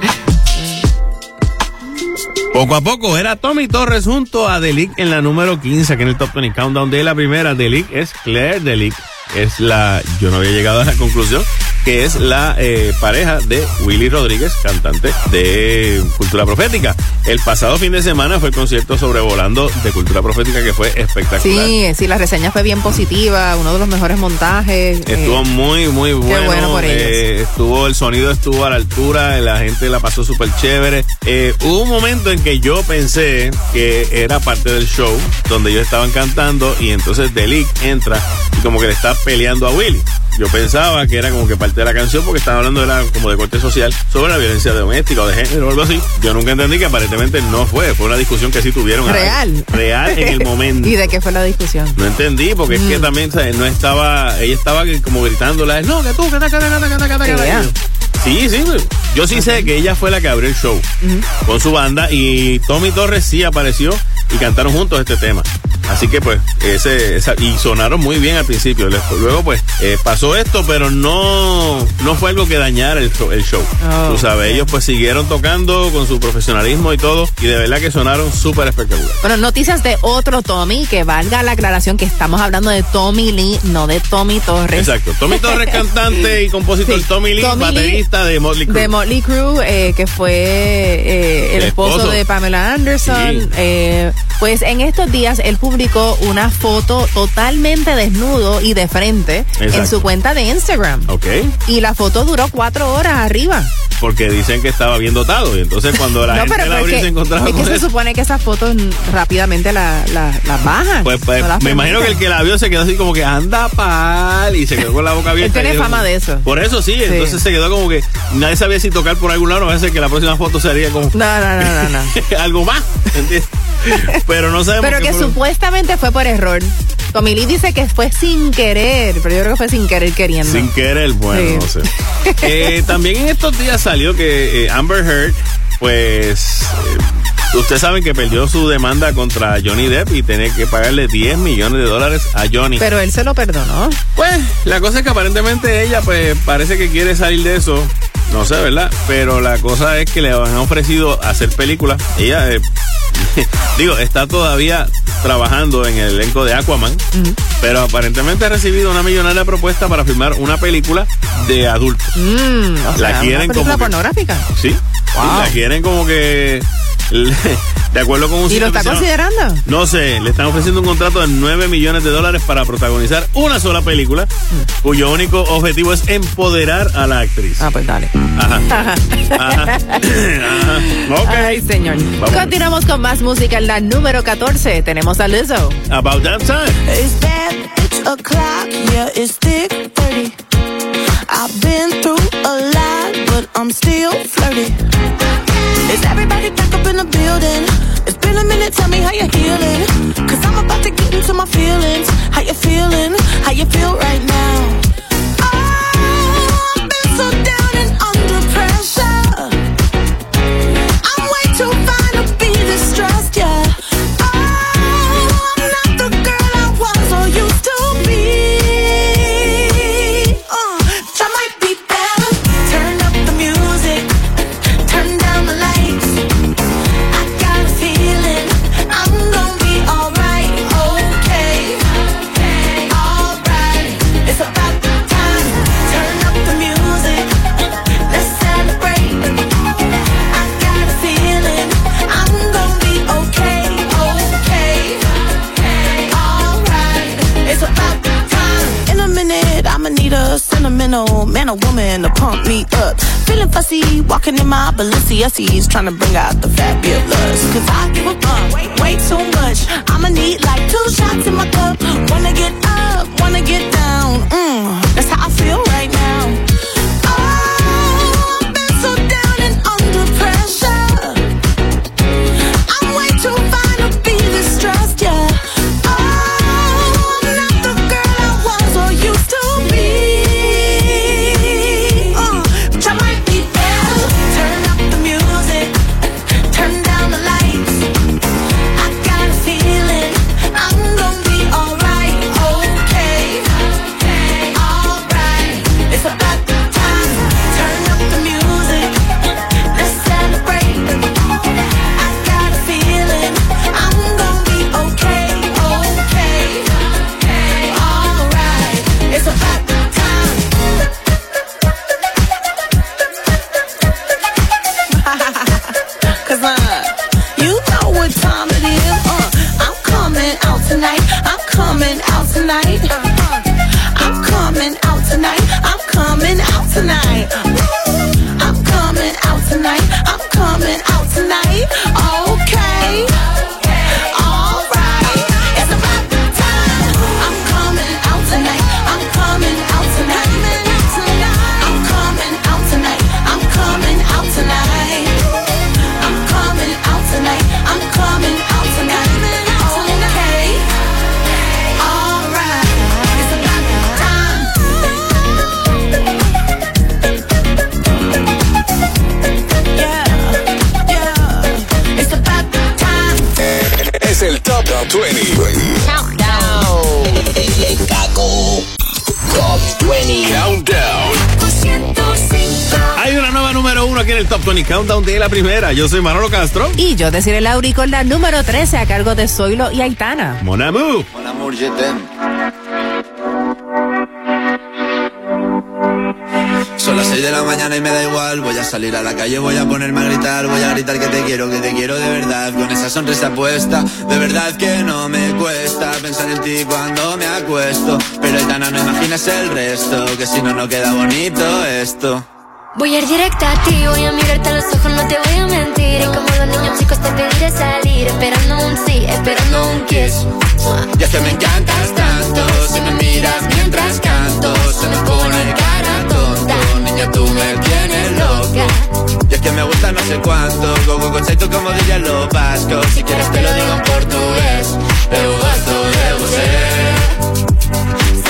Speaker 3: Poco a poco era Tommy Torres junto a Delic en la número 15, aquí en el Top 20 Countdown de la primera. Delic es Claire Delic. Es la, yo no había llegado a la conclusión, que es la eh, pareja de Willy Rodríguez, cantante de Cultura Profética. El pasado fin de semana fue el concierto sobrevolando de Cultura Profética que fue espectacular.
Speaker 1: Sí, sí, la reseña fue bien positiva, uno de los mejores montajes. eh,
Speaker 3: Estuvo muy, muy bueno.
Speaker 1: bueno por ellos.
Speaker 3: Eh, estuvo, el sonido estuvo a la altura, la gente la pasó súper chévere. Eh, hubo un momento en que yo pensé que era parte del show donde ellos estaban cantando y entonces Delic entra y como que le está peleando a Willy. Yo pensaba que era como que parte de la canción porque estaban hablando era como de corte social sobre la violencia doméstica o de género o algo así. Yo nunca entendí que aparentemente no fue, fue una discusión que sí tuvieron. a-
Speaker 1: Real.
Speaker 3: Real en el momento.
Speaker 1: ¿Y de qué fue la discusión?
Speaker 3: No entendí, porque es que
Speaker 1: Mm.
Speaker 3: también ¿sabes? no estaba, ella estaba como gritándola, no, que tú, que ta, que ta, que ta, que ta, que ta, que ta".
Speaker 1: Ea.
Speaker 3: Sí, sí, yo sí sé que ella fue la que abrió el show con su banda y Tommy Torres sí apareció y cantaron juntos este tema. Así que pues, ese, esa- y sonaron muy bien al principio. Luego pues eh, pasó esto, pero no, no fue algo que dañara el show. El show.
Speaker 1: Oh,
Speaker 3: Tú sabes, ellos pues siguieron tocando con su profesionalismo y todo y de verdad que sonaron súper espectacular.
Speaker 1: Bueno, noticias de otro Tommy, que valga la aclaración que estamos hablando de Tommy Lee, no de Tommy Torres.
Speaker 3: Exacto. Tommy Torres, cantante y compositor.
Speaker 1: Sí.
Speaker 3: Tommy Lee,
Speaker 1: Tommy Lee,
Speaker 3: de Motley Crue.
Speaker 1: De Motley Crue, eh, que fue eh, el
Speaker 3: El
Speaker 1: esposo,
Speaker 3: esposo.
Speaker 1: de Pamela Anderson.
Speaker 3: Sí.
Speaker 1: Eh, pues en estos días él publicó una foto totalmente desnudo y de frente en su cuenta de Instagram.
Speaker 3: Ok.
Speaker 1: Y la foto duró cuatro horas arriba.
Speaker 3: Porque dicen que estaba bien dotado. Y entonces cuando la
Speaker 1: no,
Speaker 3: gente
Speaker 1: pero
Speaker 3: la
Speaker 1: es
Speaker 3: abrió y
Speaker 1: que,
Speaker 3: se encontraba
Speaker 1: es que se supone que esas fotos rápidamente las la, las bajan.
Speaker 3: Pues, pues,
Speaker 1: No las
Speaker 3: me imagino que el que la vio se quedó así como que anda pal y se quedó con la boca abierta.
Speaker 1: Él tiene
Speaker 3: dijo,
Speaker 1: fama de eso.
Speaker 3: Por eso sí, entonces se quedó como que nadie sabía si tocar por algún lado. A veces que la próxima foto sería como
Speaker 1: No, no, no, no, no.
Speaker 3: algo más. ¿entiendes? Pero no sabemos.
Speaker 1: Pero que
Speaker 3: fue.
Speaker 1: supuestamente fue por error. Tommy Lee dice que fue sin quer, pero yo creo que fue sin querer queriendo.
Speaker 3: Sin querer, bueno,
Speaker 1: Sí.
Speaker 3: no sé. Eh, también en estos días salió que eh, Amber Heard, pues, eh, ustedes saben que perdió su demanda contra Johnny Depp y tenía que pagarle 10 millones de dólares a Johnny.
Speaker 1: Pero él se lo perdonó.
Speaker 3: Pues, la cosa es que aparentemente ella, pues, parece que quiere salir de eso. No sé, ¿verdad? Pero la cosa es que le han ofrecido hacer películas. Ella, eh, digo, está todavía trabajando en el elenco de Aquaman, pero aparentemente ha recibido una millonaria propuesta para filmar una película de adultos.
Speaker 1: Mm, o
Speaker 3: La
Speaker 1: sea,
Speaker 3: quieren
Speaker 1: una película
Speaker 3: como que-
Speaker 1: pornográfica.
Speaker 3: Sí,
Speaker 1: Wow.
Speaker 3: la quieren como que, de acuerdo con un
Speaker 1: ¿Y lo está considerando?
Speaker 3: no sé, le están ofreciendo un contrato de 9 millones de dólares para protagonizar una sola película, cuyo único objetivo es empoderar a la actriz.
Speaker 1: Ah, pues dale.
Speaker 3: Ajá. Ajá. Ajá. Ok.
Speaker 1: Ay, señor.
Speaker 3: Vamos.
Speaker 1: Continuamos con más música en la número 14. Tenemos a Lizzo.
Speaker 3: About that time.
Speaker 13: It's bad, it's o'clock, yeah, it's thick, 30.
Speaker 14: I've been through a lot, but I'm still flirty. Is everybody back up in the building? It's
Speaker 2: been 20 Countdown
Speaker 3: de la primera. Yo soy Manolo Castro.
Speaker 1: Y yo deciré Lauri con la número 13 a cargo de Zoilo y Aitana.
Speaker 3: Mon amour.
Speaker 15: Mon amour, je t'aime. Son las 6 de la mañana y me da igual. Voy a salir a la calle, voy a ponerme a gritar. Voy a gritar que te quiero, que te quiero de verdad. Con esa sonrisa puesta, de verdad que no me cuesta pensar en ti cuando me acuesto. Pero Aitana, no imaginas el resto, que si no, no queda bonito esto.
Speaker 11: Voy a ir directa a ti, voy a mirarte a los ojos, no te voy a mentir. Y como los niños chicos te pediré salir, esperando un sí, esperando un kiss.
Speaker 15: Y es que me encantas tanto, si me miras mientras canto, se me pone cara tonta. Niña, tú me tienes loca. Y es que me gusta no sé cuánto, go go conceito como dirían los vascos. Si quieres te lo digo en portugués, eu gosto de você.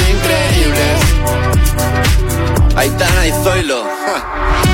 Speaker 15: increíbles. Aitana y Zoilo. ja.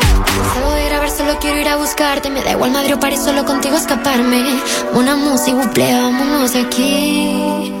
Speaker 11: Salgo de grabar, solo quiero ir a buscarte. Me da igual Madrid o París, solo contigo escaparme. Una música, buple, vámonos aquí.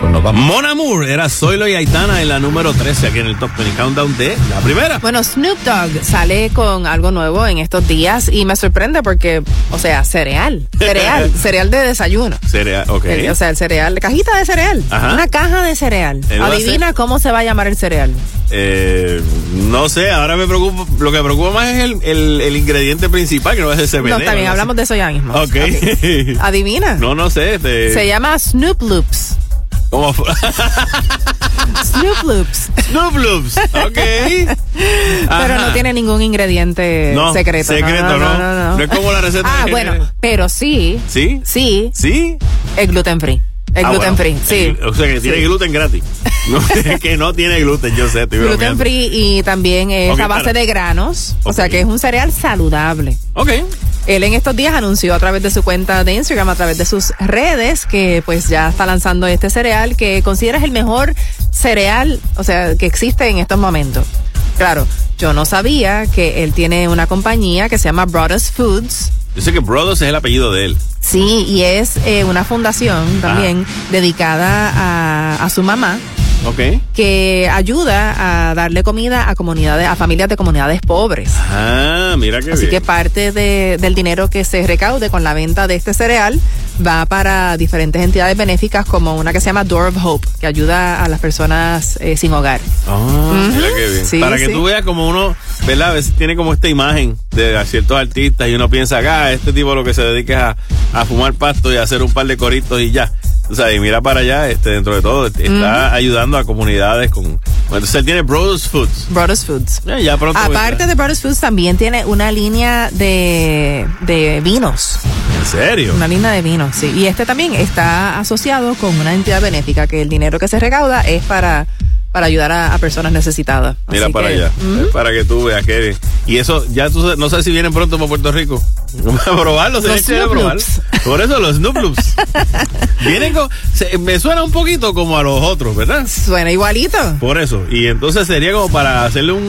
Speaker 3: Pues nos vamos. Mon Amour era Zoilo y Aitana en la número 13 aquí en el Top 20 Countdown de la primera.
Speaker 1: Bueno, Snoop Dogg sale con algo nuevo en estos días y me sorprende porque, o sea, cereal, cereal, cereal de desayuno.
Speaker 3: Cereal, ok.
Speaker 1: El- o sea, el cereal, cajita de cereal.
Speaker 3: Ajá.
Speaker 1: Una caja de cereal. Adivina cómo se va a llamar el cereal.
Speaker 3: Eh, no sé, ahora me preocupa, lo que me preocupa más es el, el, el ingrediente principal, que no es el CBD.
Speaker 1: No, bien,
Speaker 3: ¿no?
Speaker 1: hablamos de eso ya mismo.
Speaker 3: Ok.
Speaker 1: Adivina.
Speaker 3: no, no sé. Este,
Speaker 1: Se llama Snoop Loops.
Speaker 3: ¿cómo fue?
Speaker 1: Snoop Loops.
Speaker 3: Snoop Loops. Ok.
Speaker 1: Pero no tiene ningún ingrediente
Speaker 3: No,
Speaker 1: secreto.
Speaker 3: secreto, no. No es como la receta
Speaker 1: Ah,
Speaker 3: de-
Speaker 1: bueno, pero sí.
Speaker 3: ¿Sí?
Speaker 1: Sí.
Speaker 3: ¿Sí?
Speaker 1: Es gluten free.
Speaker 3: Ah,
Speaker 1: gluten
Speaker 3: bueno.
Speaker 1: free, sí.
Speaker 3: El- O sea, que tiene
Speaker 1: Sí.
Speaker 3: gluten gratis. No, que no tiene gluten, yo sé, estoy
Speaker 1: Gluten
Speaker 3: bromeando.
Speaker 1: free y también es
Speaker 3: Ok,
Speaker 1: a base
Speaker 3: para.
Speaker 1: de granos. O sea que es un cereal saludable.
Speaker 3: Ok.
Speaker 1: Él en estos días anunció a través de su cuenta de Instagram, a través de sus redes, que pues ya está lanzando este cereal que consideras el mejor cereal, o sea, que existe en estos momentos. Claro, yo no sabía que él tiene una compañía que se llama Brothers Foods.
Speaker 3: Yo sé que Brothers es el apellido de él.
Speaker 1: Sí, y es eh, una fundación también dedicada a, a su mamá
Speaker 3: Ok.
Speaker 1: que ayuda a darle comida a comunidades, a familias de comunidades pobres.
Speaker 3: Ah, mira qué
Speaker 1: Así
Speaker 3: bien.
Speaker 1: que parte de- del dinero que se recaude con la venta de este cereal va para diferentes entidades benéficas como una que se llama Door of Hope, que ayuda a las personas eh, sin hogar.
Speaker 3: Ah, mira qué bien.
Speaker 1: Sí,
Speaker 3: Para que
Speaker 1: sí.
Speaker 3: tú veas como uno, ¿verdad? A veces tiene como esta imagen de ciertos artistas y uno piensa acá, este tipo lo que se dedica es a, a fumar pasto y a hacer un par de coritos y ya. O sea, y mira para allá, este, dentro de todo, está ayudando a comunidades con. Entonces él tiene Brothers Foods.
Speaker 1: Brothers Foods.
Speaker 3: Ya, ya pronto.
Speaker 1: Aparte de Brothers Foods, también tiene una línea de, de vinos.
Speaker 3: ¿En serio?
Speaker 1: Una línea de vinos, sí. Y este también está asociado con una entidad benéfica, que el dinero que se recauda es para, para ayudar a, a personas necesitadas.
Speaker 3: Mira
Speaker 1: Así
Speaker 3: para
Speaker 1: que,
Speaker 3: allá, para que tú veas que y eso ya tú no sé si vienen pronto para Puerto Rico a probarlo, sería
Speaker 1: Los
Speaker 3: chévere
Speaker 1: Snoop
Speaker 3: probarlo. Por eso los Snoop Loops vienen con, se- me suena un poquito como a los otros, ¿verdad?
Speaker 1: Suena igualito.
Speaker 3: Por eso y entonces sería como para hacerle un,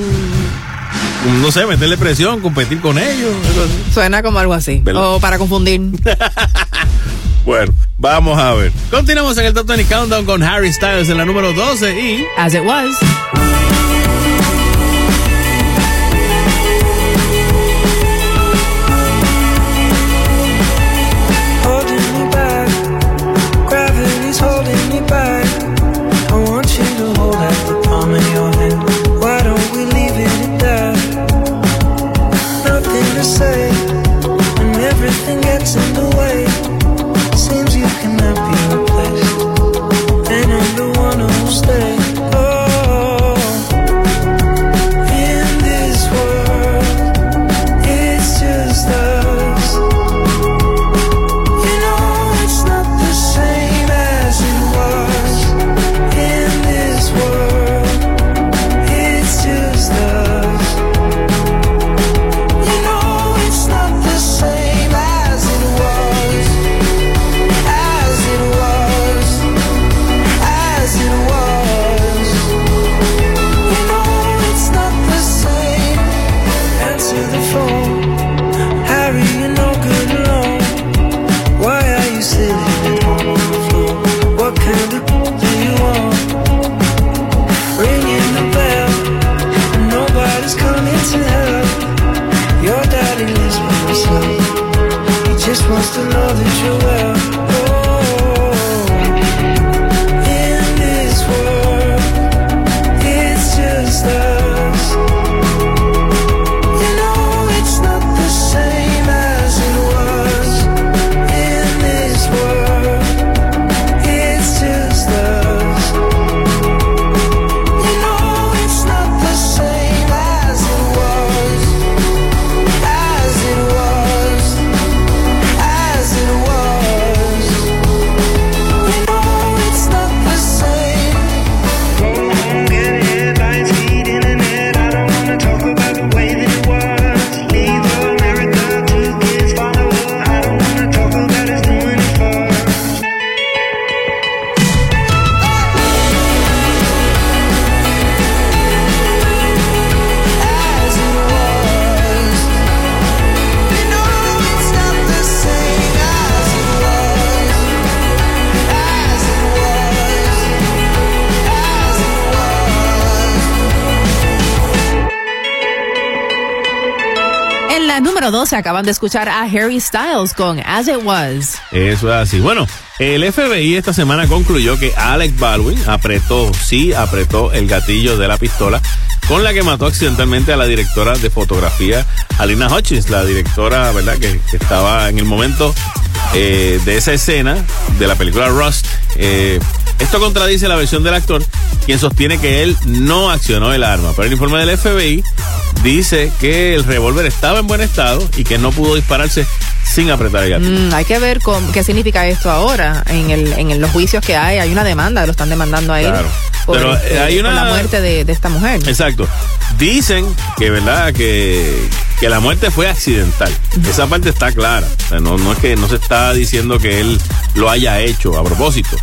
Speaker 3: no sé, meterle presión, competir con ellos.
Speaker 1: Suena como algo así.
Speaker 3: ¿Verdad?
Speaker 1: O para confundir.
Speaker 3: Bueno, vamos a ver. Continuamos en el Top 20 Countdown con Harry Styles en la número 12 y
Speaker 1: As it was. 12 acaban de escuchar a Harry Styles con As It Was.
Speaker 3: Eso es así. Bueno, el FBI esta semana concluyó que Alec Baldwin apretó, sí, apretó el gatillo de la pistola con la que mató accidentalmente a la directora de fotografía, Alina Hutchins, la directora, ¿verdad?, que, que estaba en el momento eh, de esa escena de la película Rust. Eh, esto contradice la versión del actor, quien sostiene que él no accionó el arma. Pero el informe del FBI dice que el revólver estaba en buen estado y que no pudo dispararse sin apretar el gatillo.
Speaker 1: Mm, hay que ver con, qué significa esto ahora en, el, en los juicios que hay. Hay una demanda, lo están demandando a él.
Speaker 3: Claro.
Speaker 1: Por,
Speaker 3: Pero, eh, hay una-
Speaker 1: por la muerte de, de esta mujer.
Speaker 3: Exacto. Dicen que, ¿verdad? Que, que la muerte fue accidental. Esa parte está clara. O sea, no, no es que no se está diciendo que él lo haya hecho a propósito.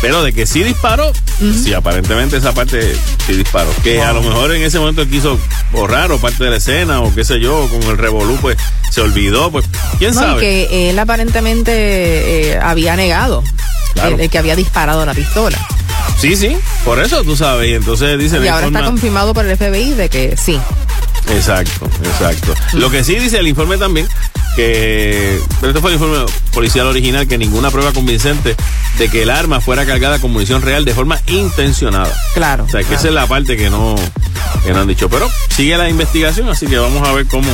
Speaker 3: Pero de que sí disparó, sí, aparentemente esa parte sí disparó. Que a lo mejor en ese momento quiso borrar o parte de la escena o qué sé yo, con el revolú, pues se olvidó, pues quién
Speaker 1: No,
Speaker 3: sabe.
Speaker 1: que él aparentemente eh, había negado
Speaker 3: Claro.
Speaker 1: el, el que había disparado la pistola.
Speaker 3: Sí, sí, por eso tú sabes. Y entonces dice
Speaker 1: Y ahora está confirmado por el FBI de que sí.
Speaker 3: Exacto, exacto. Lo que sí dice el informe también, que, pero este fue el informe policial original, que ninguna prueba convincente de que el arma fuera cargada con munición real de forma intencionada.
Speaker 1: Claro.
Speaker 3: O sea, que
Speaker 1: claro.
Speaker 3: esa es la parte que no, que no han dicho. Pero sigue la investigación, así que vamos a ver cómo,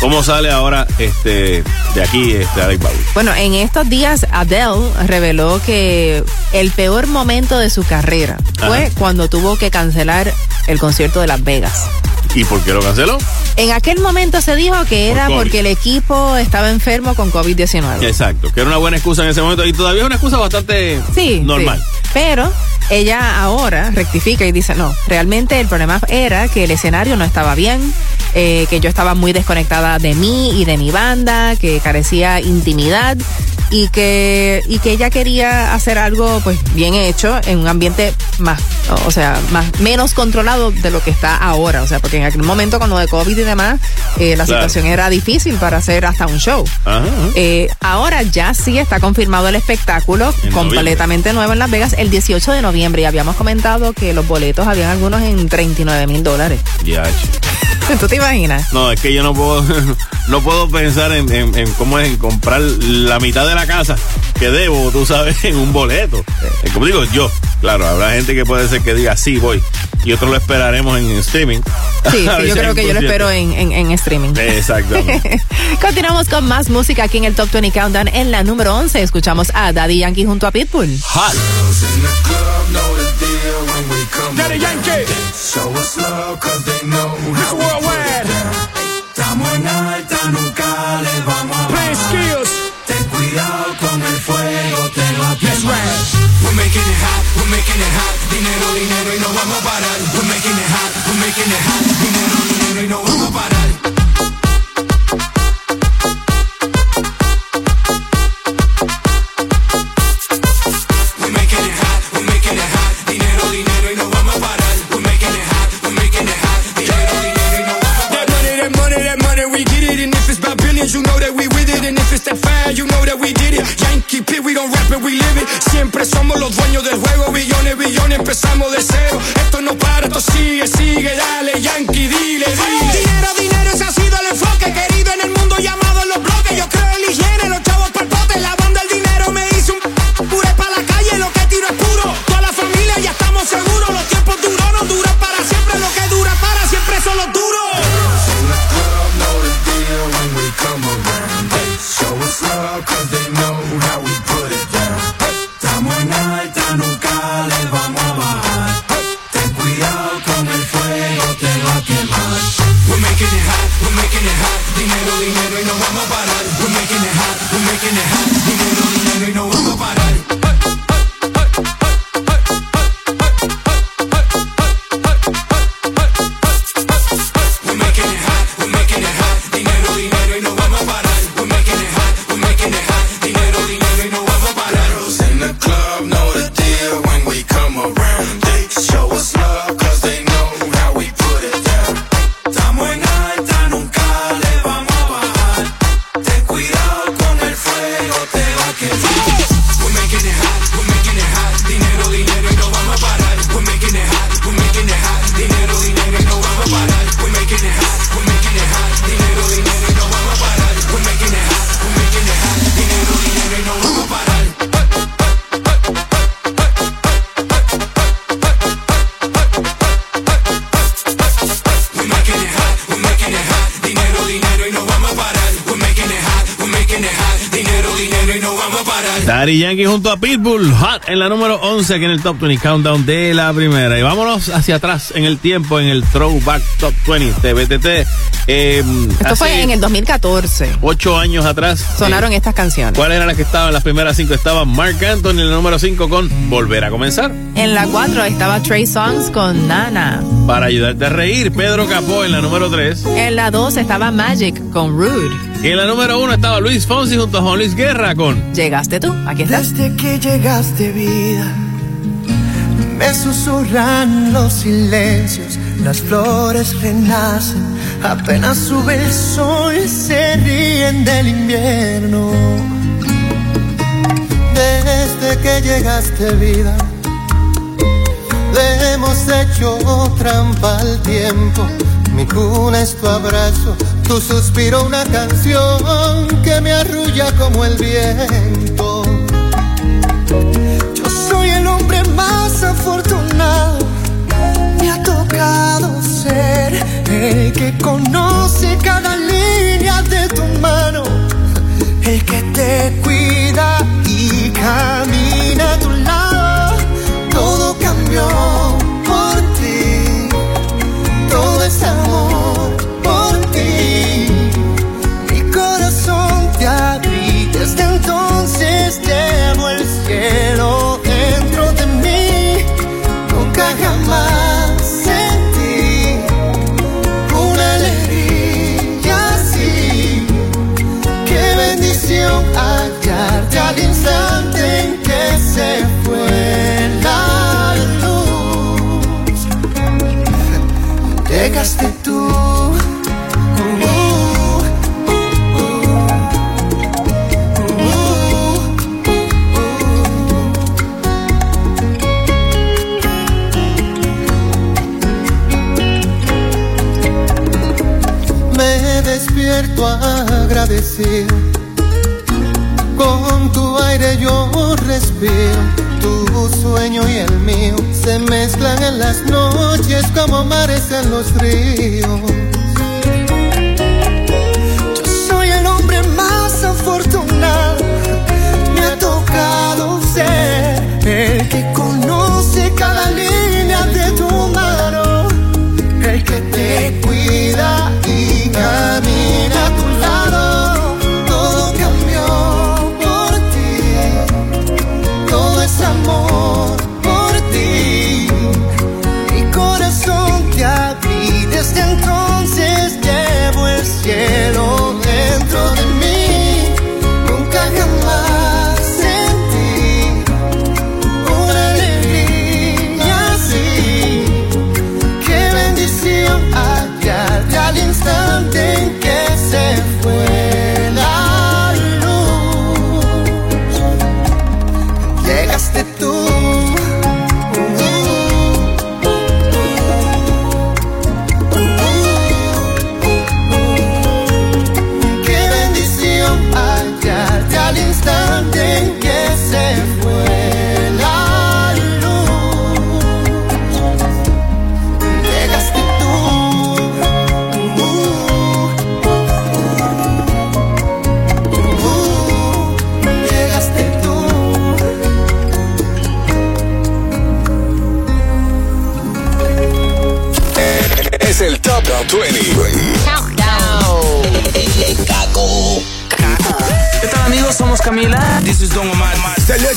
Speaker 3: cómo sale ahora este de aquí este Alec Baldwin.
Speaker 1: Bueno, en estos días Adele reveló que el peor momento de su carrera fue
Speaker 3: Ajá.
Speaker 1: cuando tuvo que cancelar el concierto de Las Vegas.
Speaker 3: ¿Y por qué lo canceló?
Speaker 1: En aquel momento se dijo que era porque el equipo estaba enfermo con COVID-19.
Speaker 3: Exacto, que era una buena excusa en ese momento y todavía es una excusa bastante
Speaker 1: Sí,
Speaker 3: normal.
Speaker 1: sí. Pero ella ahora rectifica y dice, no, realmente el problema era que el escenario no estaba bien, eh, que yo estaba muy desconectada de mí y de mi banda, que carecía intimidad y que, y que ella quería hacer algo pues bien hecho en un ambiente más, o sea, más menos controlado de lo que está ahora. O sea, porque en aquel momento cuando de COVID y demás, eh, la
Speaker 3: Claro.
Speaker 1: situación era difícil para hacer hasta un show.
Speaker 3: Ajá, ajá.
Speaker 1: Eh, ahora ya sí está confirmado el espectáculo
Speaker 3: En
Speaker 1: completamente nuevo en Las Vegas el 18 de noviembre y habíamos comentado que los boletos habían algunos en 39 mil dólares. ¿Tú te imaginas?
Speaker 3: No, es que yo no puedo, no puedo pensar en, en- en cómo es en comprar la mitad de la casa que debo, tú sabes, en un boleto. Como digo, yo, claro, habrá gente que puede ser que diga sí voy y otros lo esperaremos en streaming.
Speaker 1: Sí, sí, yo creo que yo lo espero en, en- en streaming.
Speaker 3: Exactamente.
Speaker 1: Continuamos con más música aquí en el Top 20 Countdown. En la número 11 escuchamos a Daddy Yankee junto a Pitbull.
Speaker 3: Hot.
Speaker 6: Daddy Yankee. Show us love cause they know Mr. Worldwide. Estamos en alta, nunca le vamos a Play skills. Ten cuidado con el fuego, te va a quemar. We're making it hot, we're making it hot. Dinero, dinero y no vamos a parar. We're making it hot, we're making it hot. Dinero, dinero y no vamos a parar. We gon' rap it, we live it. Siempre somos los dueños del juego. Billones, billones, empezamos de cero. Esto no para, esto sigue, sigue. Dale, Yankee, dile, dile. Dinero, dinero, ese ha sido el enfoque. Querido en el mundo
Speaker 3: junto a Pitbull, Hot en la número 11 aquí en el Top 20 Countdown de la primera. Y vámonos hacia atrás en el tiempo, en el Throwback Top 20 TBTT. Eh,
Speaker 1: Esto fue en el 2014.
Speaker 3: Ocho años atrás.
Speaker 1: Sonaron
Speaker 3: eh,
Speaker 1: estas canciones.
Speaker 3: ¿Cuáles eran las que estaban? Las primeras cinco estaban Mark Anthony en la número 5 con Volver a comenzar.
Speaker 1: En la 4 estaba Trey Songs con Nana.
Speaker 3: Para ayudarte a reír, Pedro Capó en la número 3.
Speaker 1: En la 2 estaba Magic con Rude.
Speaker 3: Y en la número 1 estaba Luis Fonsi junto a Juan Luis Guerra con
Speaker 1: Llegaste tú, aquí estás.
Speaker 7: Desde que llegaste vida, me susurran los silencios, las flores renacen, apenas sube el sol, se ríen del invierno. Desde que llegaste vida, le hemos hecho trampa al tiempo. Mi cuna es tu abrazo, tu suspiro una canción que me arrulla como el viento. Yo soy el hombre más afortunado. Me ha tocado ser el que conoce cada línea de tu mano, el que te cuida y camina a tu lado. Todo cambió se fue la luz. Llegaste tú. Uh, Me despierto agradecido. Con tu aire yo respiro. Tu sueño y el mío se mezclan en las noches como mares en los ríos. Yo soy el hombre más afortunado. Me ha tocado ser el que conoce cada línea de tu mano el que te cuida y camina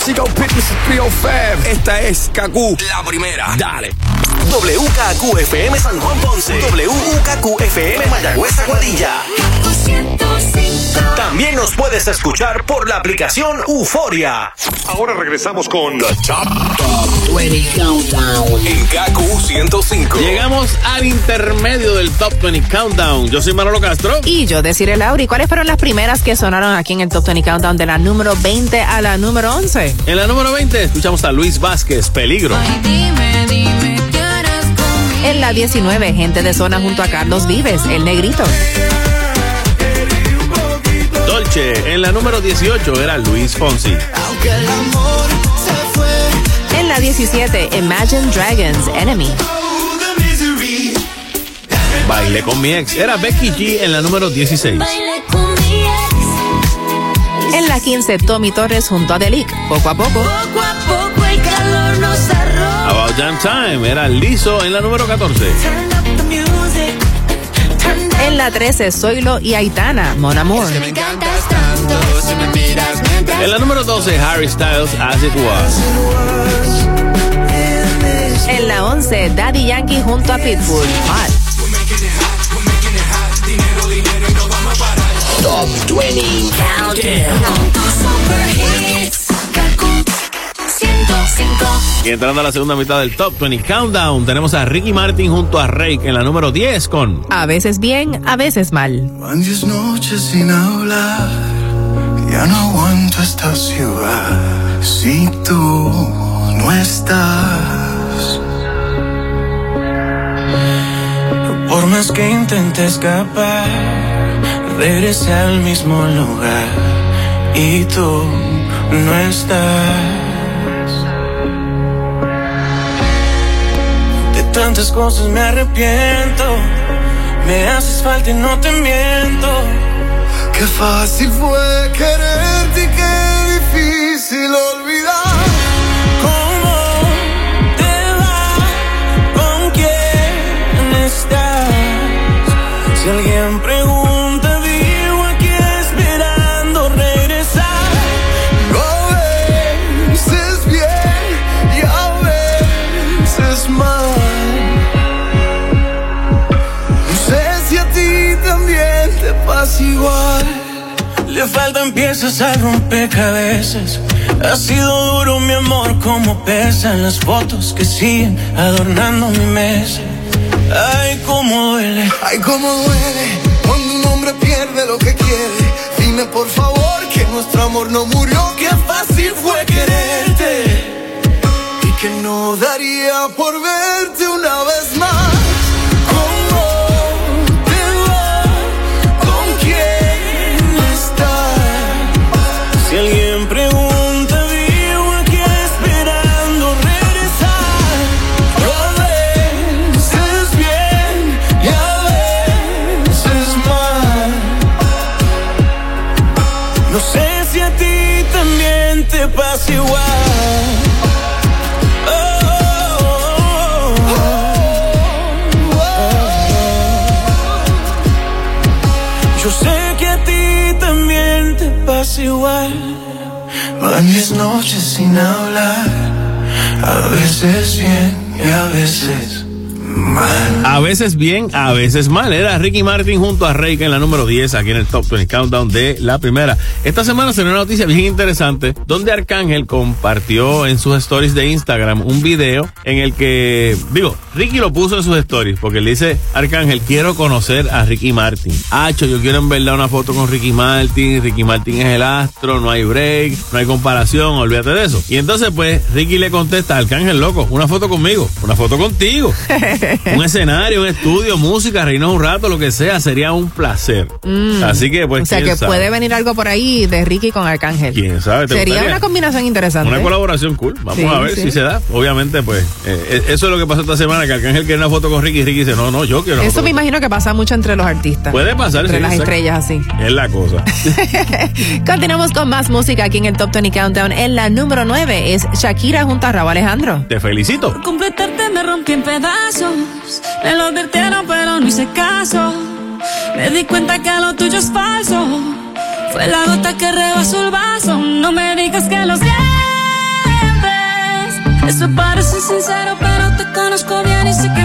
Speaker 16: Chico Fitness 305. Esta es Kaku. La primera. Dale.
Speaker 17: WKQFM San Juan Ponce. WKQFM Mayagüez Aguadilla. También nos puedes escuchar por la aplicación Euforia.
Speaker 2: Ahora regresamos con The Top, 20 Countdown en KQ 105.
Speaker 3: Llegamos al intermedio del Top 20 Countdown. Yo soy Manolo Castro.
Speaker 1: Y yo deciré Lauri, ¿cuáles fueron las primeras que sonaron aquí en el Top 20 Countdown de la número 20 a la número 11?
Speaker 3: En la número 20 escuchamos a Luis Vázquez, Peligro.
Speaker 4: Dime, dime, ¿qué harás conmigo?
Speaker 1: En la 19, gente de zona junto a Carlos Vives, el negrito.
Speaker 3: Dolce. En la número 18 era Luis Fonsi.
Speaker 7: Aunque el amor se fue.
Speaker 1: En la 17, Imagine Dragons, Enemy.
Speaker 3: Bailé con mi ex. Era Becky G en la número 16.
Speaker 11: Bailé con mi ex.
Speaker 1: En la 15, Tommy Torres junto a Delic, poco a poco.
Speaker 18: Poco a poco el calor nos arroja.
Speaker 3: About Jam Time era liso en la número 14.
Speaker 1: En la 13, Zoilo y Aitana, Mon Amour.
Speaker 15: Me encantas
Speaker 3: En la número 12, Harry Styles, As It Was.
Speaker 1: En la 11, Daddy Yankee junto a Pitbull, Hot.
Speaker 9: Top 20
Speaker 18: Con tus super hits. Kaku 105.
Speaker 3: Y entrando a la segunda mitad del Top 20 Countdown, tenemos a Ricky Martin junto a Rake en la número 10 con
Speaker 1: A veces bien, a veces mal.
Speaker 19: Van diez noches sin hablar, ya no aguanto esta ciudad. Si tú no estás, por más que intente escapar, regresé al mismo lugar y tú no estás. De tantas cosas me arrepiento. Me haces falta y no te miento. Qué fácil fue quererte y qué difícil olvidar. ¿Cómo te va? ¿Con quién estás? Si alguien Le faltan piezas al rompecabezas. Ha sido duro mi amor como pesan las fotos que siguen adornando mi mesa. Ay, cómo duele. Ay, cómo duele cuando un hombre pierde lo que quiere. Dime por favor que nuestro amor no murió. Qué fácil fue quererte. Y que no daría por verte una vez Noches sin hablar, a veces bien y a veces mal.
Speaker 3: A veces bien, a veces mal. Era Ricky Martin junto a Rake en la número 10 aquí en el Top 20 Countdown de la primera. Esta semana se dio una noticia bien interesante donde Arcángel compartió en sus stories de Instagram un video en el que, digo, Ricky lo puso en sus stories porque le dice, Arcángel, quiero conocer a Ricky Martin. Hacho, yo quiero en verdad una foto con Ricky Martin. Ricky Martin es el astro, no hay break, no hay comparación, olvídate de eso. Y entonces pues Ricky le contesta, Arcángel, loco, una foto conmigo, una foto contigo. un escenario, un estudio, música, reírnos un rato, lo que sea, sería un placer.
Speaker 1: Mm.
Speaker 3: Así que, pues,
Speaker 1: O sea que
Speaker 3: sabe.
Speaker 1: puede venir algo por ahí de Ricky con Arcángel.
Speaker 3: ¿Quién sabe? ¿Te
Speaker 1: Sería
Speaker 3: gustaría?
Speaker 1: una combinación interesante.
Speaker 3: Una colaboración cool. Vamos
Speaker 1: Sí,
Speaker 3: a ver
Speaker 1: sí.
Speaker 3: si se da. Obviamente, pues, eh, eh, eso es lo que pasó esta semana, que Arcángel quiere una foto con Ricky y Ricky dice, no, no, yo quiero una
Speaker 1: Eso
Speaker 3: foto
Speaker 1: me
Speaker 3: con-
Speaker 1: imagino que pasa mucho entre los artistas.
Speaker 3: Puede pasar,
Speaker 1: Entre
Speaker 3: sí,
Speaker 1: las
Speaker 3: exacto.
Speaker 1: estrellas así.
Speaker 3: Es la cosa.
Speaker 1: Continuamos con más música aquí en el Top 20 Countdown. En la número 9 es Shakira junto a Raúl Alejandro.
Speaker 3: Te felicito.
Speaker 20: Por completarte me rompí en pedazos. Me lo advirtieron, pero no hice caso. Me di cuenta que lo tuyo es falso. Fue la gota que rebasó el vaso. No me digas que lo sientes. Eso parece sincero, pero te conozco bien y sé que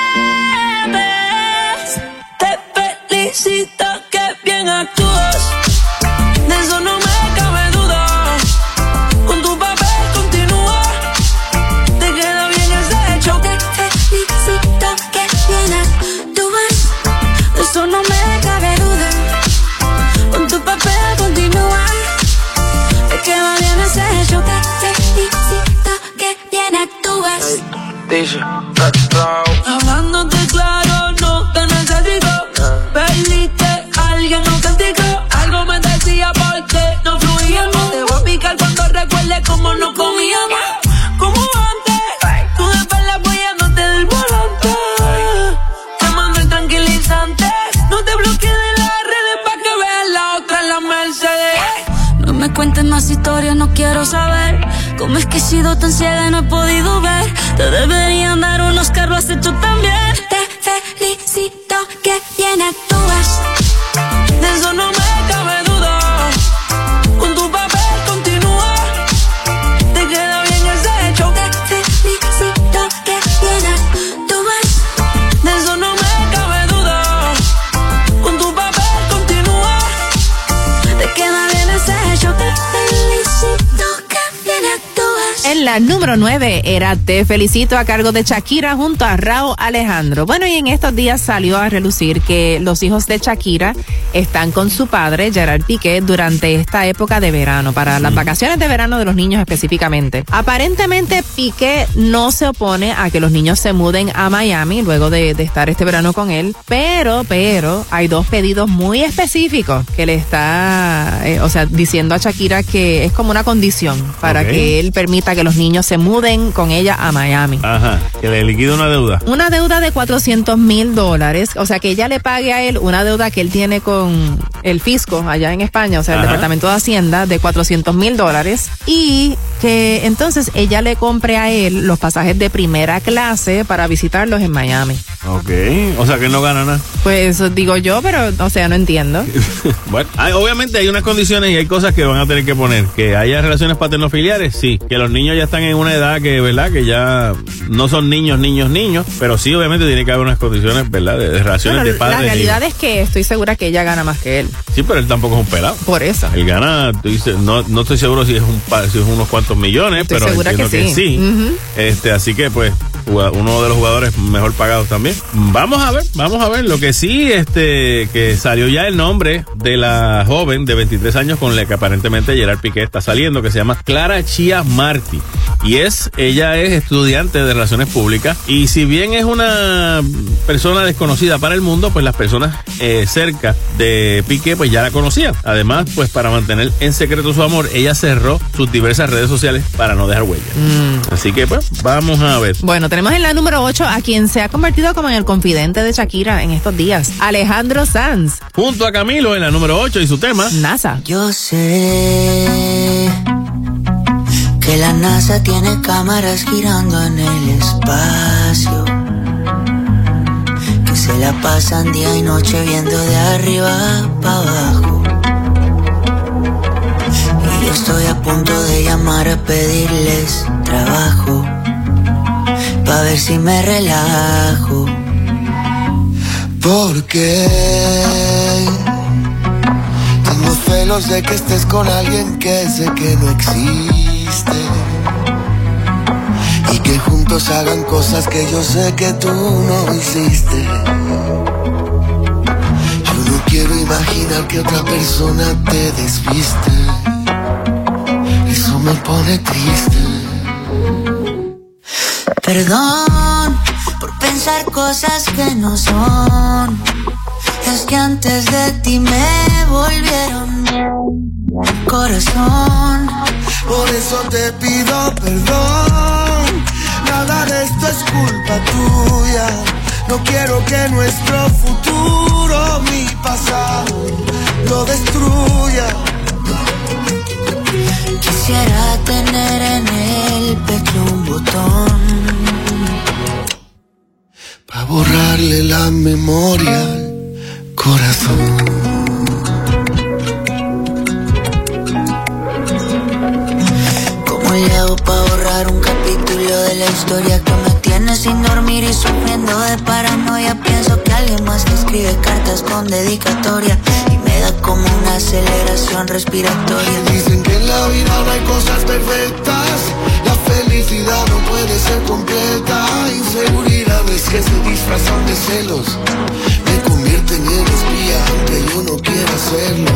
Speaker 13: Te felicito que
Speaker 20: cómo es que he sido tan ciega y no he podido ver. Te deberían dar unos carros, hecho también.
Speaker 1: Número 9 era Te Felicito a cargo de Shakira junto a Raúl Alejandro. Bueno, y en estos días salió a relucir que los hijos de Shakira están con su padre, Gerard Piqué, durante esta época de verano, para las vacaciones de verano de los niños específicamente. Aparentemente, Piqué no se opone a que los niños se muden a Miami luego de, de estar este verano con él, pero, pero, hay dos pedidos muy específicos que le está, eh, o sea, diciendo a Shakira que es como una condición para que él permita que los niños se muden con ella a Miami.
Speaker 3: Ajá, que le liquida una deuda.
Speaker 1: Una deuda de 400 mil dólares, o sea, que ella le pague a él una deuda que él tiene con el fisco allá en España, o sea, el. Departamento de Hacienda, de 400 mil dólares, y que entonces ella le compre a él los pasajes de primera clase para visitarlos en Miami.
Speaker 3: Ok, o sea que él no gana nada.
Speaker 1: Pues digo yo, pero, o sea, no entiendo.
Speaker 3: Bueno, hay- obviamente hay unas condiciones y hay cosas que van a tener que poner. Que haya relaciones paternofiliares, sí. Que los niños ya están en una edad que, ¿verdad? Que ya no son niños, niños, niños. Pero sí, obviamente tiene que haber unas condiciones, ¿verdad? De, de relaciones
Speaker 1: Bueno,
Speaker 3: de padres.
Speaker 1: la realidad es que estoy segura que ella gana más que él.
Speaker 3: Sí, pero él tampoco es un pelado.
Speaker 1: Por eso.
Speaker 3: Él gana, tú dices, no, no estoy seguro si es un si es unos cuantos millones,
Speaker 1: Estoy
Speaker 3: pero
Speaker 1: segura
Speaker 3: entiendo
Speaker 1: que
Speaker 3: que,
Speaker 1: sí.
Speaker 3: Este, así que pues uno de los jugadores mejor pagados también. Vamos a ver, vamos a ver. Lo que sí, este, que salió ya el nombre de la joven de 23 años con la que aparentemente Gerard Piqué está saliendo, que se llama Clara Chia Martí. Y es, ella es estudiante de Relaciones Públicas. Y si bien es una persona desconocida para el mundo, pues las personas eh, cerca de Piqué pues ya la conocían. Además, pues para mantener en secreto su amor, ella cerró sus diversas redes sociales para no dejar huella. Así que pues vamos a ver.
Speaker 1: Bueno, tenemos en la número 8 a quien se ha convertido como en el confidente de Shakira en estos días, Alejandro Sanz.
Speaker 3: Junto a Camilo en la número 8 y su tema.
Speaker 1: NASA.
Speaker 21: Yo sé que la NASA tiene cámaras girando en el espacio. Se la pasan día y noche viendo de arriba para abajo. Y yo estoy a punto de llamar a pedirles trabajo. Pa' ver si me relajo.
Speaker 7: Porque tengo celos de que estés con alguien que sé que no existe. Y que juntos hagan cosas que yo sé que tú no hiciste. Yo no quiero imaginar que otra persona te desviste. Eso me pone triste.
Speaker 21: Perdón por pensar cosas que no son. Es que antes de ti me volvieron corazón.
Speaker 7: Por eso te pido perdón. Nada de esto es culpa tuya. No quiero que nuestro futuro, mi pasado, lo destruya.
Speaker 21: Quisiera tener en el pecho un botón.
Speaker 7: Pa' borrarle la memoria al corazón.
Speaker 21: ¿Cómo le hago pa' capítulo? título de la historia que me tiene sin dormir y sufriendo de paranoia. Pienso que alguien más te escribe cartas con dedicatoria y me da como una aceleración respiratoria.
Speaker 7: Dicen que en la vida no hay cosas perfectas. La felicidad no puede ser completa. Inseguridades que se disfrazan de celos. Me convierten en espía aunque yo no quiera serlo.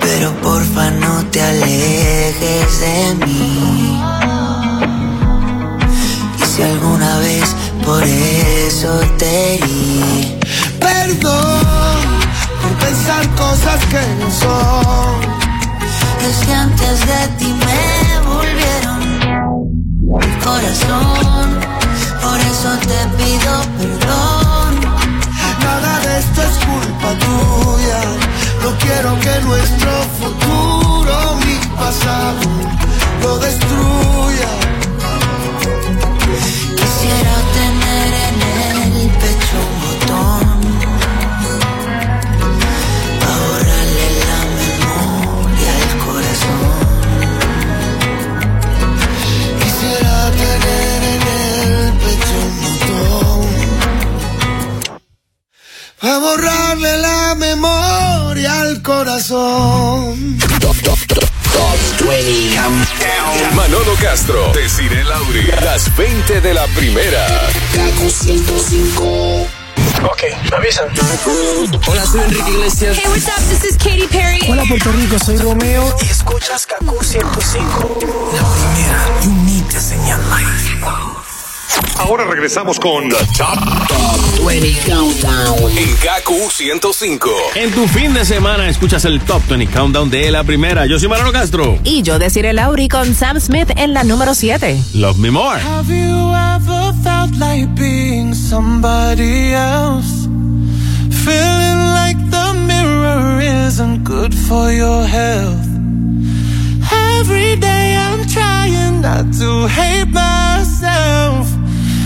Speaker 21: Pero porfa no te alejes de mí. Alguna vez por eso te herí,
Speaker 7: Perdón por pensar cosas que no son.
Speaker 21: es que antes de ti me volvieron el corazón. Por eso te pido perdón.
Speaker 7: Nada de esto es culpa tuya. No quiero que nuestro futuro, mi pasado, lo destruya.
Speaker 21: Quisiera tener en el pecho un botón para borrarle la memoria al corazón.
Speaker 7: Quisiera tener en el pecho un botón para borrarle la memoria al corazón.
Speaker 2: Manolo Castro, Desiree Lauri, las 20 de la primera.
Speaker 9: Kaku 105. Ok, me avisan. Hola, soy Enrique Iglesias.
Speaker 22: Hey, what's up? This is Katy Perry.
Speaker 9: Hola, Puerto Rico, soy Romeo. Y escuchas Kaku 105. La primera,
Speaker 2: Ahora regresamos con The Top,
Speaker 9: 20 Countdown.
Speaker 2: en KQ 105.
Speaker 3: En tu fin de semana escuchas el Top 20 Countdown de la primera. Yo soy Manolo Castro.
Speaker 1: Y yo deciré Lauri con Sam Smith en la número 7.
Speaker 3: Love Me More.
Speaker 13: Have you ever felt like being somebody else? Feeling like the mirror isn't good for your health. Every day I'm trying not to hate myself.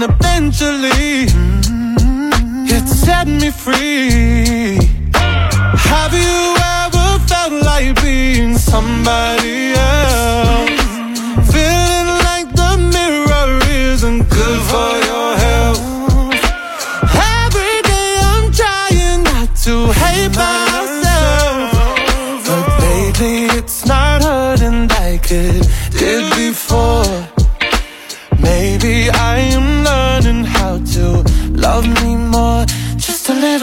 Speaker 13: and eventually it set me free. Have you ever felt like being somebody else?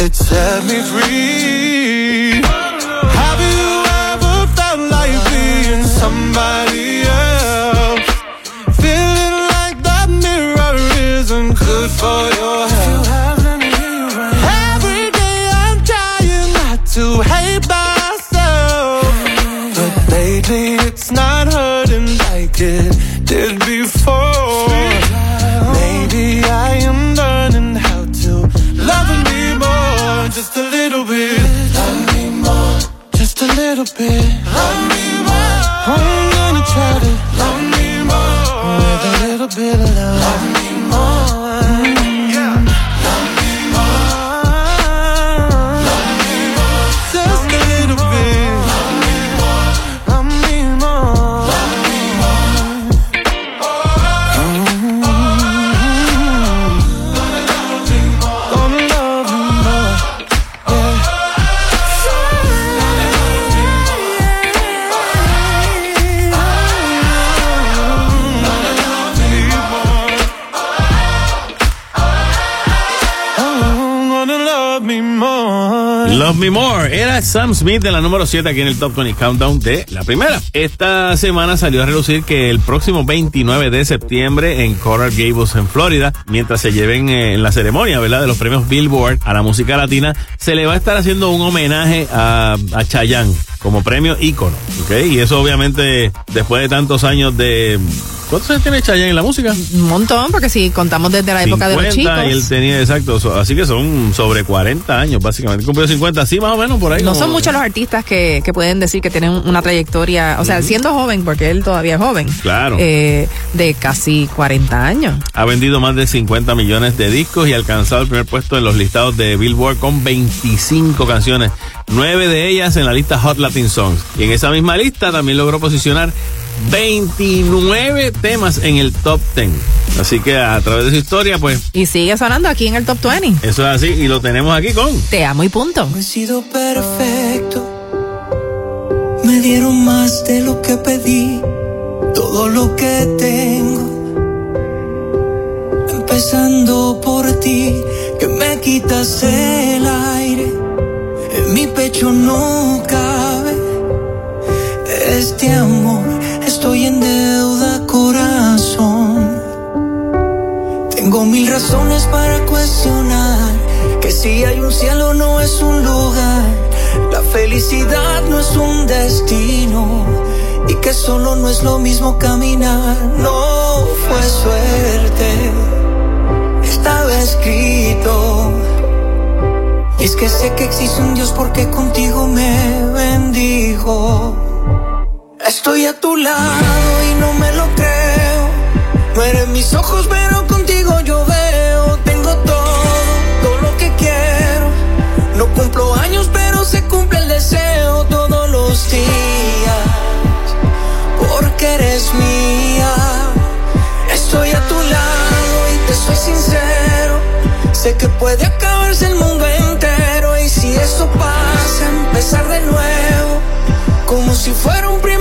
Speaker 13: it set me free. Bit. Me more. Love Me More
Speaker 3: era Sam Smith de la número 7 aquí en el Top 20 Countdown de la primera. Esta semana salió a relucir que el próximo 29 de septiembre en Coral Gables, en Florida, mientras se lleven eh, en la ceremonia, ¿verdad? De los premios Billboard a la música latina, se le va a estar haciendo un homenaje a, a Chayanne como premio ícono, ¿ok? Y eso obviamente después de tantos años de... ¿Cuántos años tiene Chayanne en la música?
Speaker 1: Un montón, porque si contamos desde la época de los
Speaker 3: 50
Speaker 1: chicos.
Speaker 3: y él tenía, exacto, so- así que son sobre 40 años básicamente. Cumplió 50, sí, más o menos por ahí.
Speaker 1: No
Speaker 3: como-
Speaker 1: son muchos los artistas que, que pueden decir que tienen una trayectoria, o sea, siendo joven, porque él todavía es joven,
Speaker 3: Claro.
Speaker 1: eh, de casi 40 años.
Speaker 3: Ha vendido más de 50 millones de discos y ha alcanzado el primer puesto en los listados de Billboard con 25 canciones, nueve de ellas en la lista Hot Latin Songs. Y en esa misma lista también logró posicionar 29 temas en el top 10. Así que a través de su historia, pues
Speaker 1: Y sigue sonando aquí en el Top 20.
Speaker 3: eso es así y lo tenemos aquí con...
Speaker 1: Te amo y punto.
Speaker 13: He sido perfecto. Me dieron más de lo que pedí. Todo lo que tengo. Empezando por ti, que me quitas el aire. En mi pecho no cabe este amor. Estoy en deuda, corazón. Tengo mil razones para cuestionar que si hay un cielo no es un lugar, la felicidad no es un destino y que solo no es lo mismo caminar, no fue suerte, estaba escrito. Y es que sé que existe un Dios porque contigo me bendijo. Estoy a tu lado y no me lo creo. Mueren mis ojos, pero contigo yo veo. Tengo todo, todo lo que quiero. No cumplo años, pero se cumple el deseo todos los días. Porque eres mía. Estoy a tu lado y te soy sincero. Sé que puede acabarse el mundo entero. Y si eso pasa, empezar de nuevo. Como si fuera un primero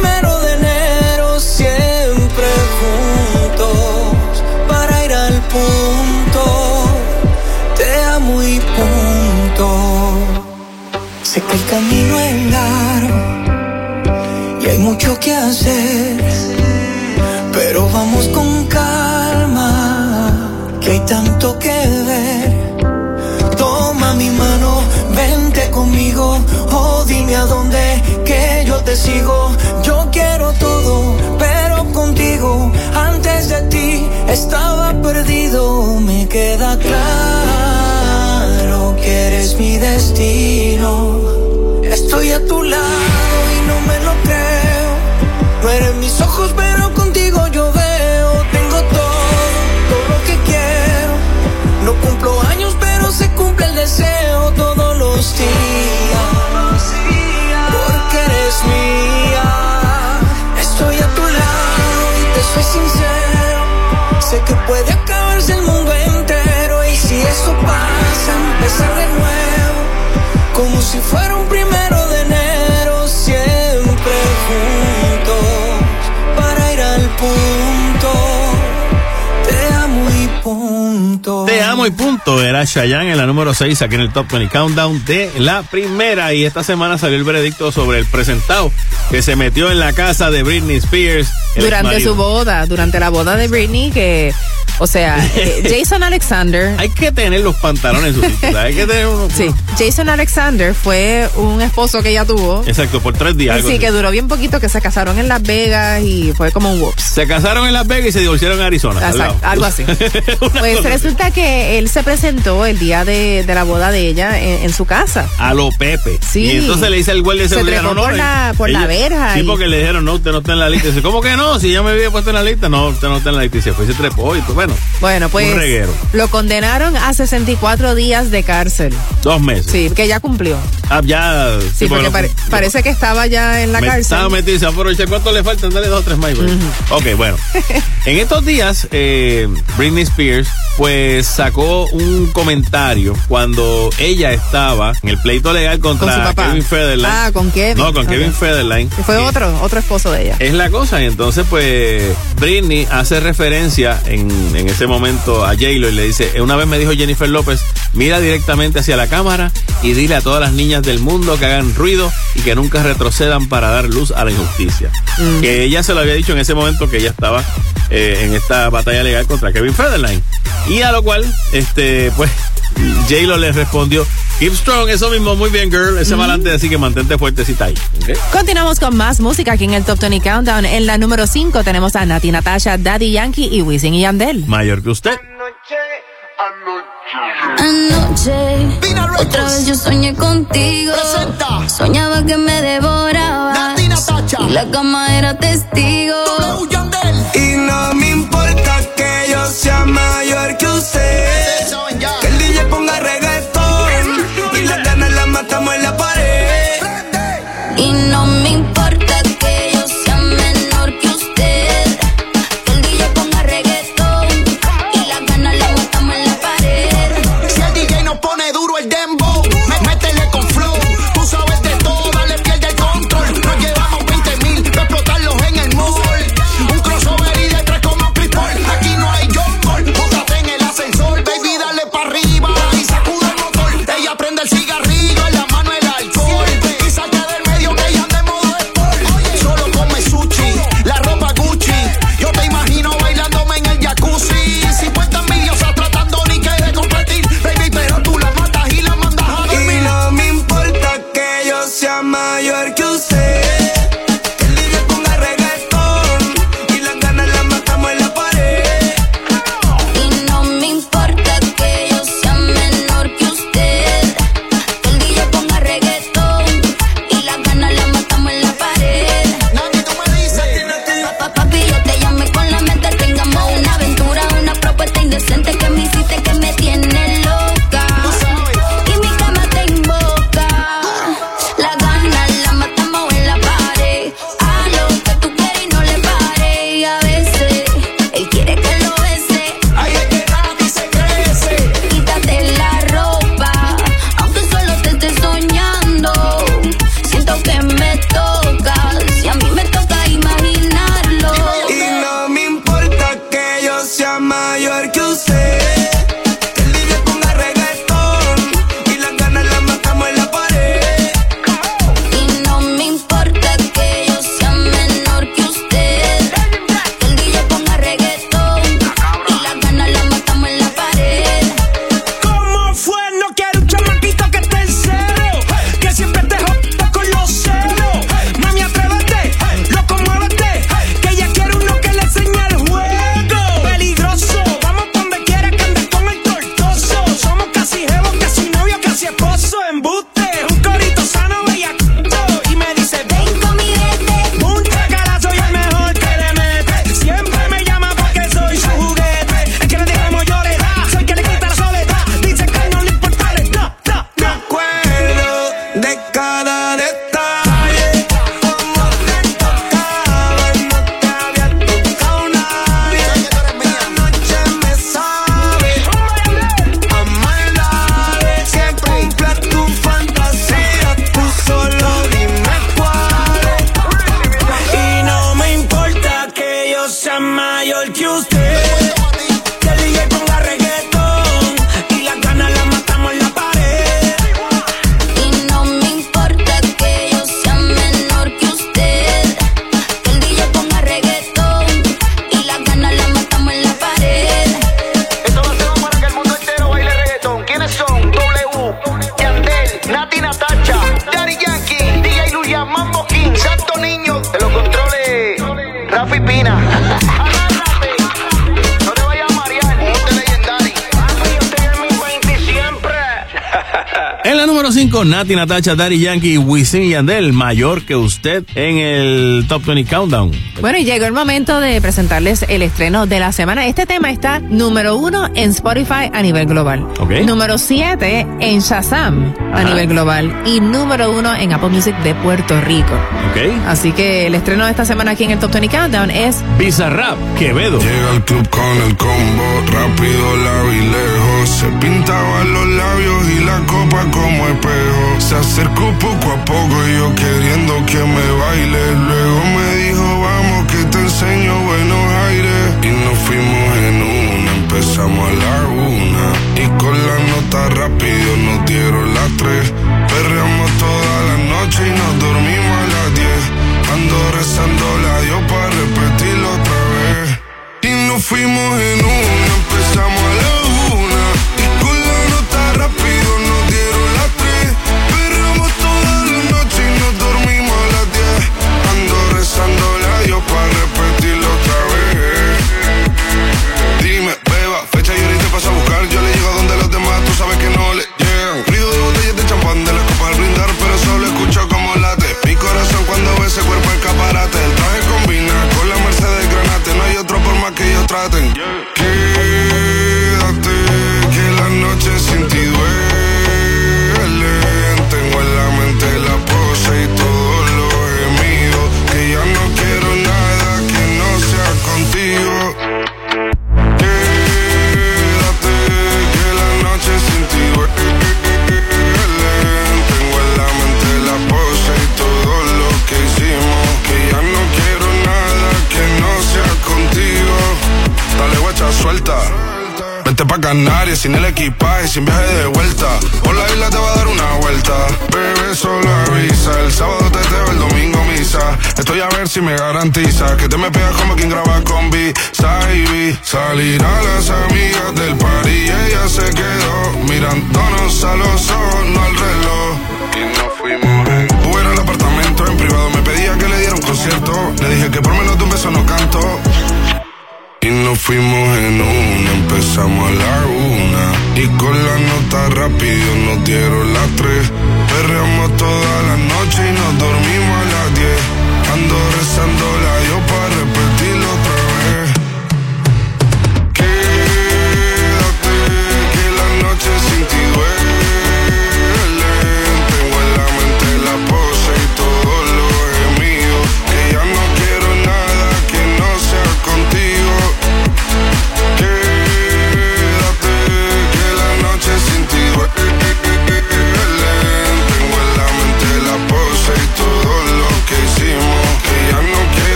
Speaker 13: Sé que el camino es largo y hay mucho que hacer, pero vamos con calma, que hay tanto que ver. Toma mi mano, vente conmigo, o dime a dónde que yo te sigo. Yo quiero todo, pero contigo, antes de ti estaba perdido. Me queda claro que eres mi destino. Estoy a tu lado y no me lo creo. No eres mis ojos, pero contigo yo veo. Tengo todo, todo lo que quiero. No cumplo años, pero se cumple el deseo todos los días. Porque eres mía. Estoy a tu lado y te soy sincero. Sé que puede y punto.
Speaker 3: Era Chayanne en la número 6 aquí en el Top 20 Countdown de la primera. Y esta semana salió el veredicto sobre el presentado que se metió en la casa de Britney Spears.
Speaker 1: Durante su boda, durante la boda de Britney, que, o sea, eh, Jason Alexander.
Speaker 3: Hay que tener los pantalones Hay que tener uno.
Speaker 1: Sí, Jason Alexander fue un esposo que ella tuvo.
Speaker 3: Exacto, por tres días.
Speaker 1: Sí,
Speaker 3: así.
Speaker 1: que duró bien poquito, que se casaron en Las Vegas y fue como un whoops.
Speaker 3: Se casaron en Las Vegas y se divorciaron en Arizona.
Speaker 1: Exacto, algo así. Pues resulta que él se presentó el día de, de la boda de ella en, en su casa.
Speaker 3: A lo Pepe.
Speaker 1: Sí.
Speaker 3: Y entonces le dice el guardia de
Speaker 1: Se
Speaker 3: seguridad,
Speaker 1: trepó
Speaker 3: no, no.
Speaker 1: por la- por la verja
Speaker 3: Sí,
Speaker 1: y-
Speaker 3: porque le dijeron, no, usted no está en la lista. Dice, ¿cómo que no? Si ya me había puesto en la lista. No, usted no está en la lista. Y se fue y se trepó. Y pues, bueno,
Speaker 1: Bueno, pues
Speaker 3: Un reguero.
Speaker 1: lo condenaron a 64 días de cárcel.
Speaker 3: dos meses.
Speaker 1: Sí, que ya cumplió.
Speaker 3: Ah, ya.
Speaker 1: Sí, porque pare- parece que estaba ya en la
Speaker 3: me
Speaker 1: cárcel.
Speaker 3: Estaba metido, aprovechar cuánto le faltan, dale dos o tres más. güey. Ok, bueno. en estos días, eh, Britney Spears, pues sacó un comentario cuando ella estaba en el pleito legal contra. Kevin Federline.
Speaker 1: Ah, con Kevin.
Speaker 3: No, con. Kevin Federline.
Speaker 1: Que fue otro, otro esposo de ella.
Speaker 3: Es la cosa, y entonces pues Britney hace referencia en, en ese momento a J-Lo y le dice, una vez me dijo Jennifer López, mira directamente hacia la cámara y dile a todas las niñas del mundo que hagan ruido y que nunca retrocedan para dar luz a la injusticia.
Speaker 1: Mm.
Speaker 3: Que ella se lo había dicho en ese momento que ella estaba eh, en esta batalla legal contra Kevin Federline. Y a lo cual, este, pues, J-Lo le respondió, keep strong, eso mismo, muy bien girl, ese balante así que mantente fuertecita ahí. ¿ok?
Speaker 1: Continuamos con más música aquí en el Top 20 Countdown. En la número 5 tenemos a Nati Natasha, Daddy Yankee y Wisin y Yandel.
Speaker 3: Mayor que usted.
Speaker 10: Anoche, otra vez yo soñé contigo. Soñaba que me devoraba. Y la cama era testigo.
Speaker 23: Y no me importa sea mayor que usted. Que el DJ ponga reggaetón. Y las ganas las matamos en la pared.
Speaker 10: Y no me importa
Speaker 3: Nati, Natacha, Daddy Yankee, Wisin y Yandel, mayor que usted en el Top 20 Countdown.
Speaker 1: Bueno, y llegó el momento de presentarles el estreno de la semana. Este tema está número uno en Spotify a nivel global. Número siete en Shazam a nivel global. Y número uno en Apple Music de Puerto Rico. Así que el estreno de esta semana aquí en el Top 20 Countdown es
Speaker 3: Bizarrap, Quevedo.
Speaker 22: Llega al club con el combo, rápido, y lejos. Se pintaban los labios y la copa como espejo. Se acercó poco a poco y yo queriendo que me baile. Luego me dijo,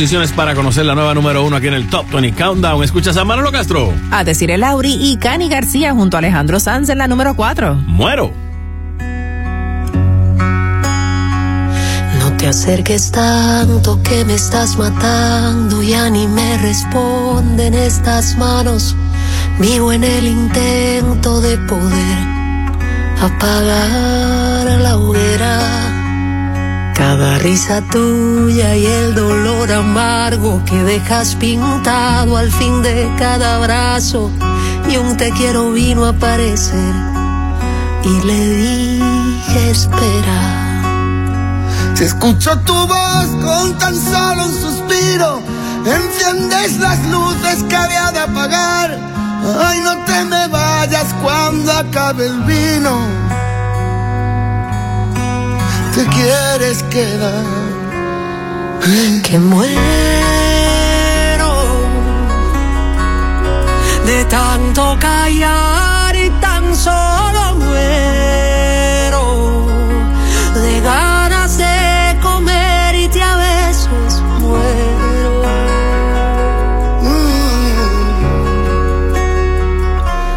Speaker 3: posiciones para conocer la nueva número uno aquí en el Top 20 Countdown. ¿Escuchas a Manolo Castro?
Speaker 1: a decir el Lauri y Cani García junto a Alejandro Sanz en la número 4.
Speaker 3: Muero.
Speaker 24: No te acerques tanto que me estás matando, ya ni me responden estas manos. Vivo en el intento de poder apagar la hoguera. Cada risa tuya y el dolor amargo que dejas pintado al fin de cada abrazo. Y un te quiero vino a aparecer y le dije espera.
Speaker 7: Si escucho tu voz con tan solo un suspiro, enciendes las luces que había de apagar. Ay, no te me vayas cuando acabe el vino. Te quieres quedar.
Speaker 24: Que muero de tanto callar y tan solo muero de ganas de comer y te a besos muero.
Speaker 7: Mm.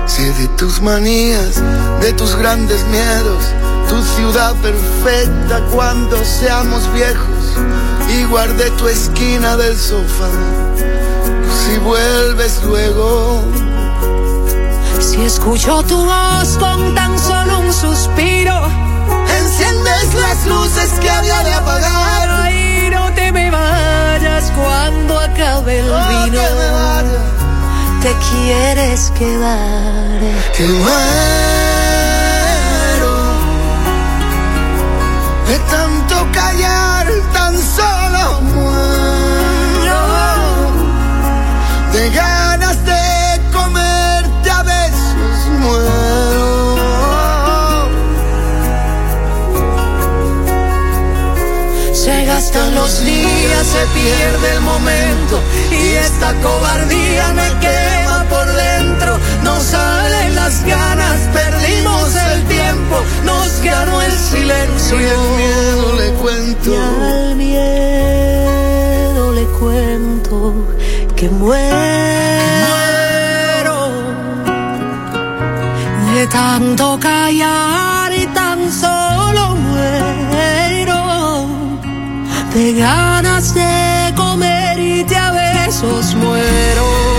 Speaker 7: Si de tus manías, de tus grandes miedos, tu ciudad perfecta cuando seamos viejos y guardé tu esquina del sofá. Si vuelves luego,
Speaker 13: Si escucho tu voz con tan solo un suspiro,
Speaker 7: enciendes las luces que había de apagar.
Speaker 13: Ay, no te me vayas cuando acabe el
Speaker 7: Oh,
Speaker 13: vino.
Speaker 7: que me vaya.
Speaker 13: Te quieres quedar.
Speaker 7: Que de tanto callar, tan solo muero de ganas de comerte a besos muero.
Speaker 13: Se gastan los días, se pierde el momento y esta cobardía me quema por dentro. Salen las ganas, perdimos el tiempo, nos ganó el silencio.
Speaker 7: Y el miedo le cuento.
Speaker 13: Y al miedo le cuento que muero de tanto callar y tan solo muero de ganas de comer y te a besos muero.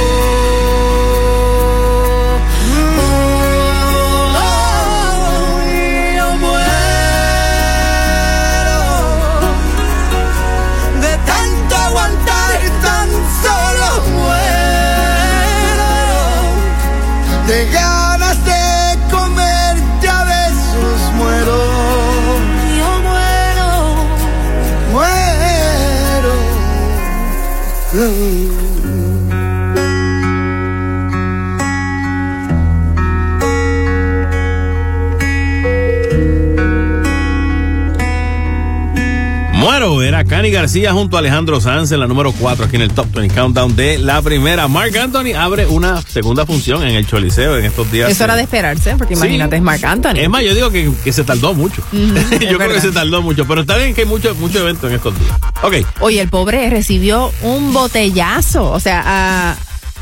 Speaker 3: García junto a Alejandro Sanz en la número 4 aquí en el Top 20 Countdown de la primera. Mark Anthony abre una segunda función en el Choliseo en estos días.
Speaker 1: Eso era de esperarse, porque
Speaker 3: Sí.
Speaker 1: imagínate, es Marc Anthony.
Speaker 3: Es más, yo digo que, que se tardó mucho.
Speaker 1: Ujú, es
Speaker 3: yo creo que
Speaker 1: verdad.
Speaker 3: se tardó mucho, pero está bien que hay muchos mucho eventos en estos días. Ok,
Speaker 1: Oye, el pobre recibió un botellazo. O sea, a,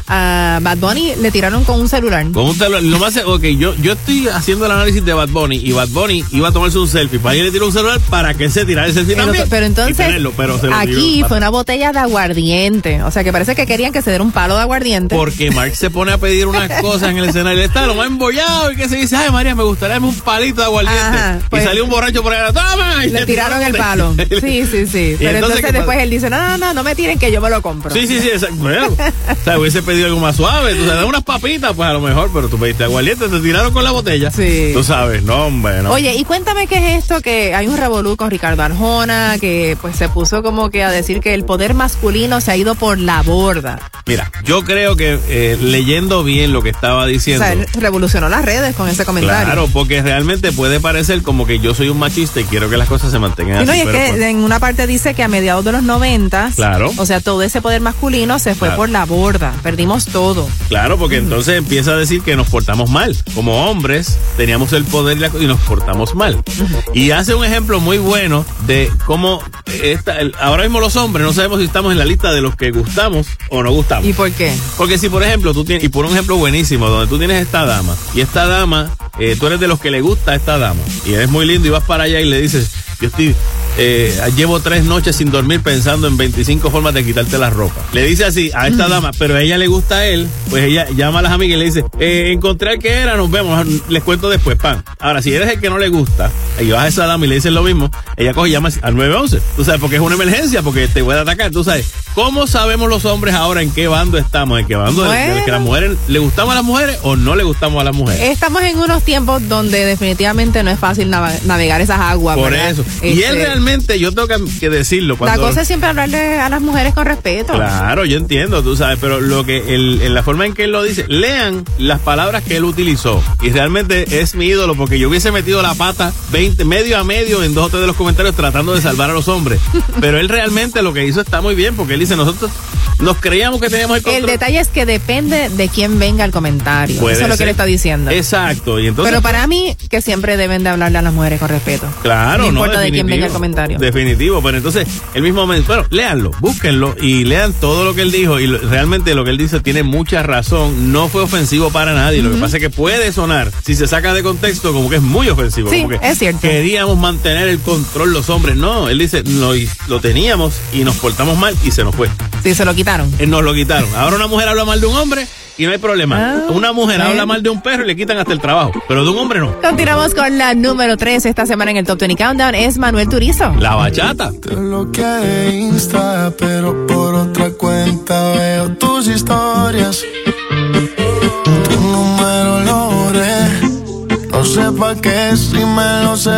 Speaker 1: a Bad Bunny le tiraron con un celular.
Speaker 3: con un celular, lo más, ok, yo, yo estoy haciendo el análisis de Bad Bunny y Bad Bunny iba a tomarse un selfie, para ir le tiró un celular para que él se tirara el selfie
Speaker 1: Pero,
Speaker 3: también.
Speaker 1: pero
Speaker 3: y
Speaker 1: entonces,
Speaker 3: tenerlo, pero
Speaker 1: aquí
Speaker 3: tiró.
Speaker 1: fue una botella de aguardiente. O sea, que parece que querían que se diera un palo de aguardiente.
Speaker 3: Porque Mark se pone a pedir unas cosas en el escenario. Está lo más embollado y que se dice, ay María, me gustaría darme un palito de aguardiente.
Speaker 1: Ajá, pues-
Speaker 3: y salió un borracho por ahí, ¡toma! Y
Speaker 1: Le tiraron el palo. Sí, sí, sí.
Speaker 3: ¿Y
Speaker 1: Pero
Speaker 3: entonces
Speaker 1: después él dice, no, no, no, no me tiren que yo me lo compro.
Speaker 3: Sí, sí, sí, exacto. Bueno, o sea, hubiese pedido algo más suave. Tú sabes, unas papitas, pues a lo mejor, pero tú pediste aguardiente, te tiraron con la botella.
Speaker 1: Sí.
Speaker 3: Tú sabes, no, hombre, no.
Speaker 1: Oye, y cuéntame qué es esto, que hay un revolú con Ricardo Arjona, que pues se puso como que a decir que el poder masculino se ha ido por la borda.
Speaker 3: Mira, yo creo que eh, leyendo bien lo que estaba
Speaker 1: O
Speaker 3: diciendo.
Speaker 1: sea, él revolucionó las redes con ese comentario.
Speaker 3: Claro, porque realmente puede parecer como que yo soy un machista y quiero que las cosas se mantengan
Speaker 1: Y no,
Speaker 3: así.
Speaker 1: y es
Speaker 3: pero
Speaker 1: que
Speaker 3: pues-
Speaker 1: en una parte dice que a mediados de los 90,
Speaker 3: Claro.
Speaker 1: o sea, todo ese poder masculino se fue
Speaker 3: Claro.
Speaker 1: por la borda, perdimos todo.
Speaker 3: Claro, porque entonces empieza a decir que nos portamos mal. Como hombres, teníamos el poder y nos portamos mal. Y hace un ejemplo muy bueno de cómo esta- el- ahora mismo los hombres no sabemos si estamos en la lista de los que gustamos o no gustamos.
Speaker 1: ¿Y por qué?
Speaker 3: Porque si, por ejemplo, tú tienes, y por un ejemplo buenísimo, donde tú tienes esta dama, y esta dama, eh, tú eres de los que le gusta a esta dama, y eres muy lindo y vas para allá y le dices, yo estoy, eh, llevo tres noches sin dormir pensando en 25 formas de quitarte la ropa. Le dice así a esta dama, pero a ella le gusta a él, pues ella llama a las amigas y le dice, eh, encontré al que era, nos vemos, les cuento después, pan. Ahora, si eres el que no le gusta, y vas a esa dama y le dices lo mismo, ella coge y llama al 911, tú sabes, porque es una emergencia, porque te voy a atacar, tú sabes. ¿Cómo sabemos los hombres ahora en qué bando estamos? ¿En qué bando?
Speaker 1: Bueno.
Speaker 3: que las mujeres le gustamos a las mujeres o no le gustamos a las mujeres?
Speaker 1: Estamos en unos tiempos donde definitivamente no es fácil navegar esas aguas.
Speaker 3: Por
Speaker 1: ¿verdad?
Speaker 3: eso. Y él
Speaker 1: Este,
Speaker 3: realmente, yo tengo que, decirlo.
Speaker 1: La
Speaker 3: Cuando,
Speaker 1: cosa es siempre hablarle a las mujeres con respeto.
Speaker 3: Claro, yo entiendo, tú sabes, pero lo que él, en la forma en que él lo dice, lean las palabras que él utilizó. Y realmente es mi ídolo porque yo hubiese metido la pata 20, medio a medio en dos o tres de los comentarios tratando de salvar a los hombres. Pero él realmente lo que hizo está muy bien porque él dice, nosotros nos creíamos que teníamos el
Speaker 1: El
Speaker 3: control.
Speaker 1: detalle es que depende de quién venga el comentario.
Speaker 3: Puede
Speaker 1: Eso es lo que le está diciendo.
Speaker 3: Exacto, y entonces...
Speaker 1: Pero para mí, que siempre deben de hablarle a las mujeres con respeto.
Speaker 3: Claro,
Speaker 1: no
Speaker 3: no,
Speaker 1: importa de quién venga el comentario.
Speaker 3: Definitivo, pero entonces, el mismo momento, bueno, léanlo, búsquenlo y lean todo lo que él dijo. Y realmente lo que él dice tiene mucha razón. No fue ofensivo para nadie. Lo que pasa es que puede sonar, si se saca de contexto, como que es muy ofensivo.
Speaker 1: Sí,
Speaker 3: como que
Speaker 1: es cierto.
Speaker 3: Queríamos mantener el control los hombres. No, él dice, lo, lo teníamos y nos portamos mal y se nos fue.
Speaker 1: Sí, se lo quitaron.
Speaker 3: Eh, Nos lo quitaron. Ahora una mujer habla mal de un hombre y no hay problema.
Speaker 1: Ah,
Speaker 3: una mujer habla mal de un perro y le quitan hasta el trabajo. Pero de un hombre no.
Speaker 1: Continuamos con la número 3 esta semana en el Top 20 Countdown. Es Manuel Turizo.
Speaker 3: La bachata.
Speaker 25: Te bloqueé Insta, pero por otra cuenta veo tus historias. Tu número lo borré. No sé pa' qué si me lo sé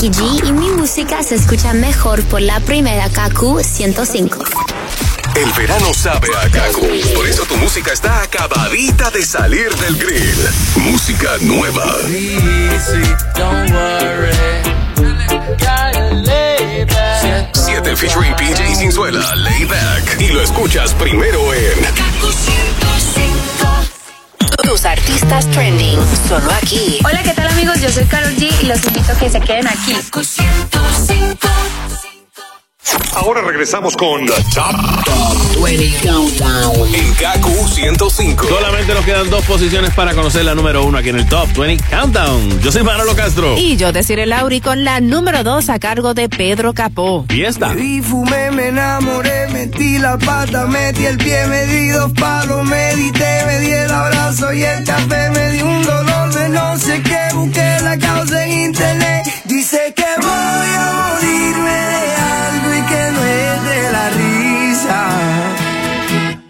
Speaker 12: Becky G y mi música se escucha mejor por la primera KQ 105.
Speaker 8: El verano sabe a Kaku. Por eso tu música está acabadita de salir del grill. Música nueva.
Speaker 23: Don't worry. Gotta lay back.
Speaker 8: 7 featuring PJ Sinzuela, Layback. Y lo escuchas primero en
Speaker 26: Tus artistas trending, solo aquí.
Speaker 11: Hola, ¿qué tal amigos? Yo soy Carol G y los invito a que se queden aquí.
Speaker 8: Ahora regresamos con The Top, 20 Countdown en KQ 105.
Speaker 3: Solamente nos quedan dos posiciones para conocer la número uno aquí en el Top 20 Countdown. Yo soy Manolo Castro.
Speaker 1: Y yo, Desiree Lauri, con la número 2 a cargo de Pedro Capó.
Speaker 3: Fiesta.
Speaker 23: Y fumé, me enamoré, metí la pata, metí el pie, me di dos palos, medité, me di el abrazo y el café, me di un dolor de no sé qué, busqué la causa en internet. Dice que voy a morirme de algo y que no es de la risa.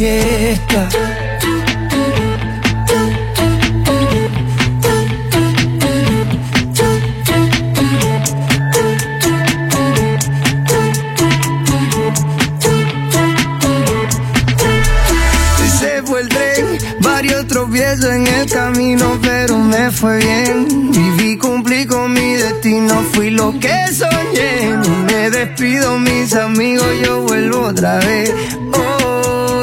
Speaker 23: fiesta. Tropiezos en el camino, pero me fue bien. Viví, cumplí con mi destino, fui lo que soñé. Me despido, mis amigos, yo vuelvo otra vez.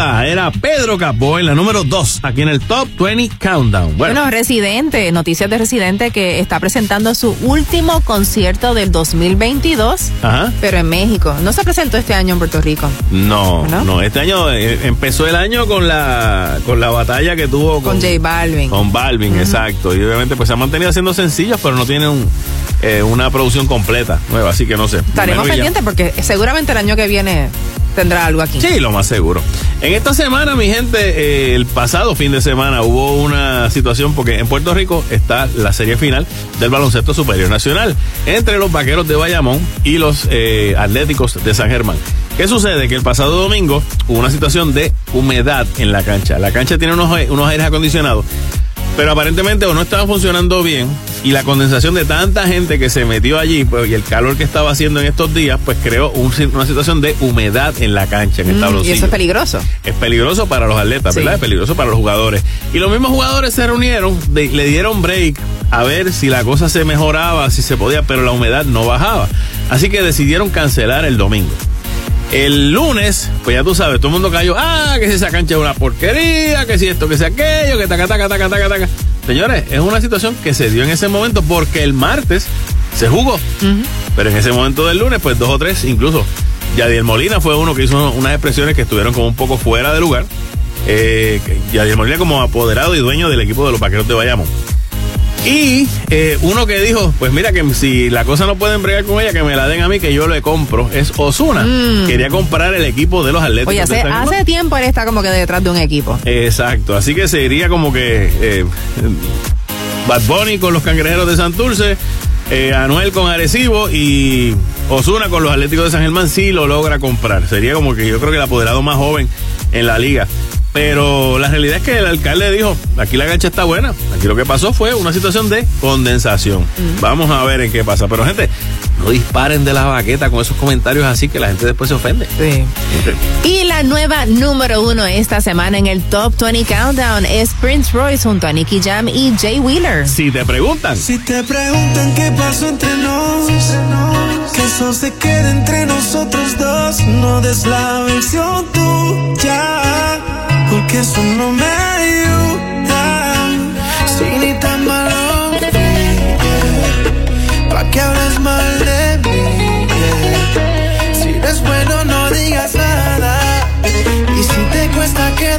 Speaker 3: era Pedro Capó en la número 2, aquí en el Top 20 Countdown. Bueno,
Speaker 1: Bueno, Residente, noticias de Residente que está presentando su último concierto del 2022,
Speaker 3: ajá.
Speaker 1: pero en México. No se presentó este año en Puerto Rico.
Speaker 3: No,
Speaker 1: ¿No?
Speaker 3: no, este año eh, empezó el año con la con la batalla que tuvo
Speaker 1: Con J Balvin.
Speaker 3: Con Balvin, exacto. Y obviamente pues se ha mantenido haciendo sencillos, pero no tiene un, eh, una producción completa nueva, así que no sé.
Speaker 1: Estaremos pendientes porque seguramente el año que viene tendrá algo aquí.
Speaker 3: Sí, lo más seguro. En esta semana, mi gente, eh, el pasado fin de semana hubo una situación porque en Puerto Rico está la serie final del baloncesto superior nacional entre los vaqueros de Bayamón y los eh, atléticos de San Germán. ¿Qué sucede? Que el pasado domingo hubo una situación de humedad en la cancha. La cancha tiene unos, unos aires acondicionados. Pero aparentemente o no estaba funcionando bien y la condensación de tanta gente que se metió allí pues, y el calor que estaba haciendo en estos días pues creó un- una situación de humedad en la cancha, en el
Speaker 1: Mm, y
Speaker 3: tabloncillo.
Speaker 1: eso es peligroso.
Speaker 3: Es peligroso para los atletas,
Speaker 1: Sí.
Speaker 3: ¿verdad? Es peligroso para los jugadores. Y los mismos jugadores se reunieron, de- le dieron break a ver si la cosa se mejoraba, si se podía, pero la humedad no bajaba. Así que decidieron cancelar el domingo. El lunes, pues ya tú sabes, todo el mundo cayó, ah, que si esa cancha es una porquería, que si esto, que si aquello, que taca, taca, taca, taca, taca. Señores, es una situación que se dio en ese momento porque el martes se jugó. Pero en ese momento del lunes, pues dos o tres, incluso Yadiel Molina fue uno que hizo unas expresiones que estuvieron como un poco fuera de lugar. Eh, Yadiel Molina como apoderado y dueño del equipo de los vaqueros de Bayamón. Y eh, uno que dijo, pues mira que si la cosa no pueden bregar con ella, que me la den a mí, que yo le compro, es Osuna.
Speaker 1: Mm.
Speaker 3: Quería comprar el equipo de los Atléticos.
Speaker 1: Oye,
Speaker 3: de
Speaker 1: hace, hace tiempo él está como que detrás de un equipo.
Speaker 3: Exacto, así que sería como que eh, Bad Bunny con los cangrejeros de Santurce, eh, Anuel con Arecibo y Osuna con los Atléticos de San Germán sí lo logra comprar. Sería como que yo creo que el apoderado más joven en la liga. Pero la realidad es que el alcalde dijo, aquí la cancha está buena. Aquí lo que pasó fue una situación de condensación. Vamos a ver en qué pasa. Pero gente, no disparen de la baqueta con esos comentarios así que la gente después se ofende.
Speaker 1: Sí. Y la nueva número uno esta semana en el Top 20 Countdown es Prince Royce junto a Nicky Jam y Jay Wheeler.
Speaker 3: Si te preguntan.
Speaker 23: Si te preguntan qué pasó entre nos, que eso se quede entre nosotros dos. No des la versión tuya, porque eso no me ayuda. Si ni tan malo pa' que hables mal de mí.
Speaker 13: Si eres bueno, no digas nada. Y si te cuesta que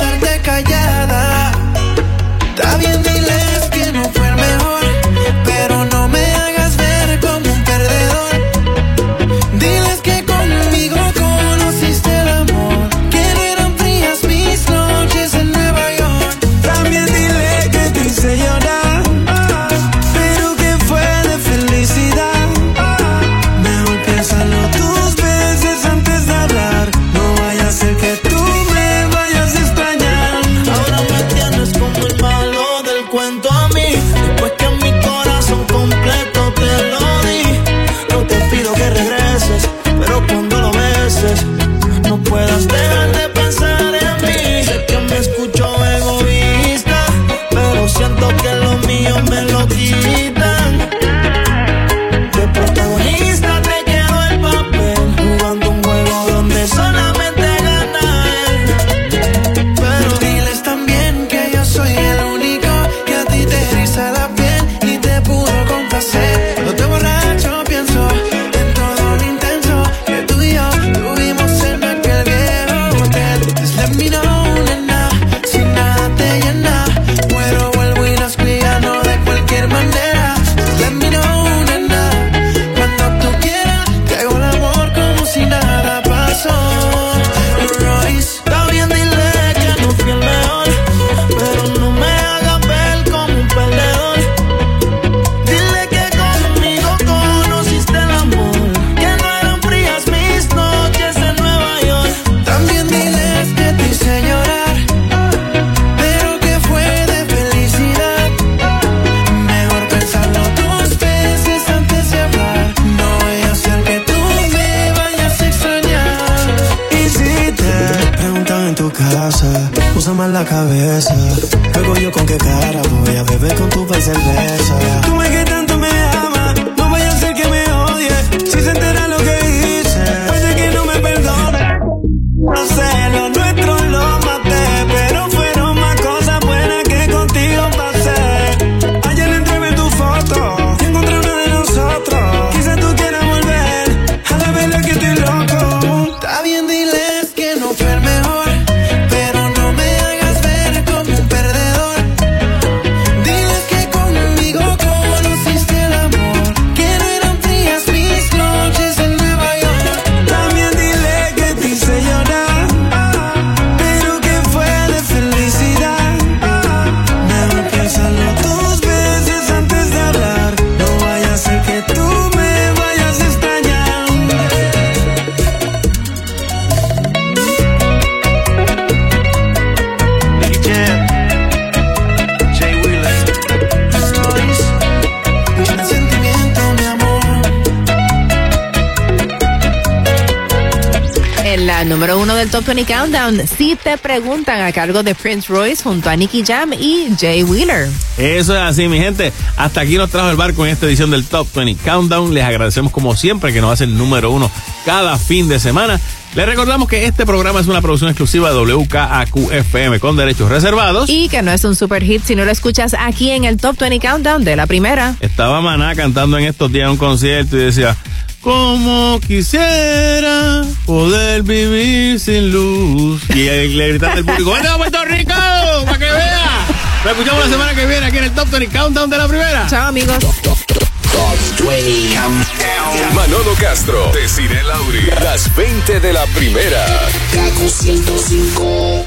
Speaker 1: te preguntan a cargo de Prince Royce junto a Nicky Jam y Jay Wheeler.
Speaker 3: Eso es así, mi gente. Hasta aquí nos trajo el barco en esta edición del Top 20 Countdown. Les agradecemos como siempre que nos hacen número uno cada fin de semana. Les recordamos que este programa es una producción exclusiva de WKAQ-FM con derechos reservados.
Speaker 1: Y que no es un super hit si no lo escuchas aquí en el Top 20 Countdown de la primera.
Speaker 3: Estaba Maná cantando en estos días en un concierto y decía, como quisiera poder vivir sin luz. Y le gritaba al público, ¡Vete a Puerto Rico! ¡Para que vea! Lo escuchamos la semana que viene aquí en el Top 20 Countdown de la primera.
Speaker 1: Chao, amigos.
Speaker 2: Manolo Castro, Desiree Lauri, las 20 de la primera.
Speaker 15: Kaku 105.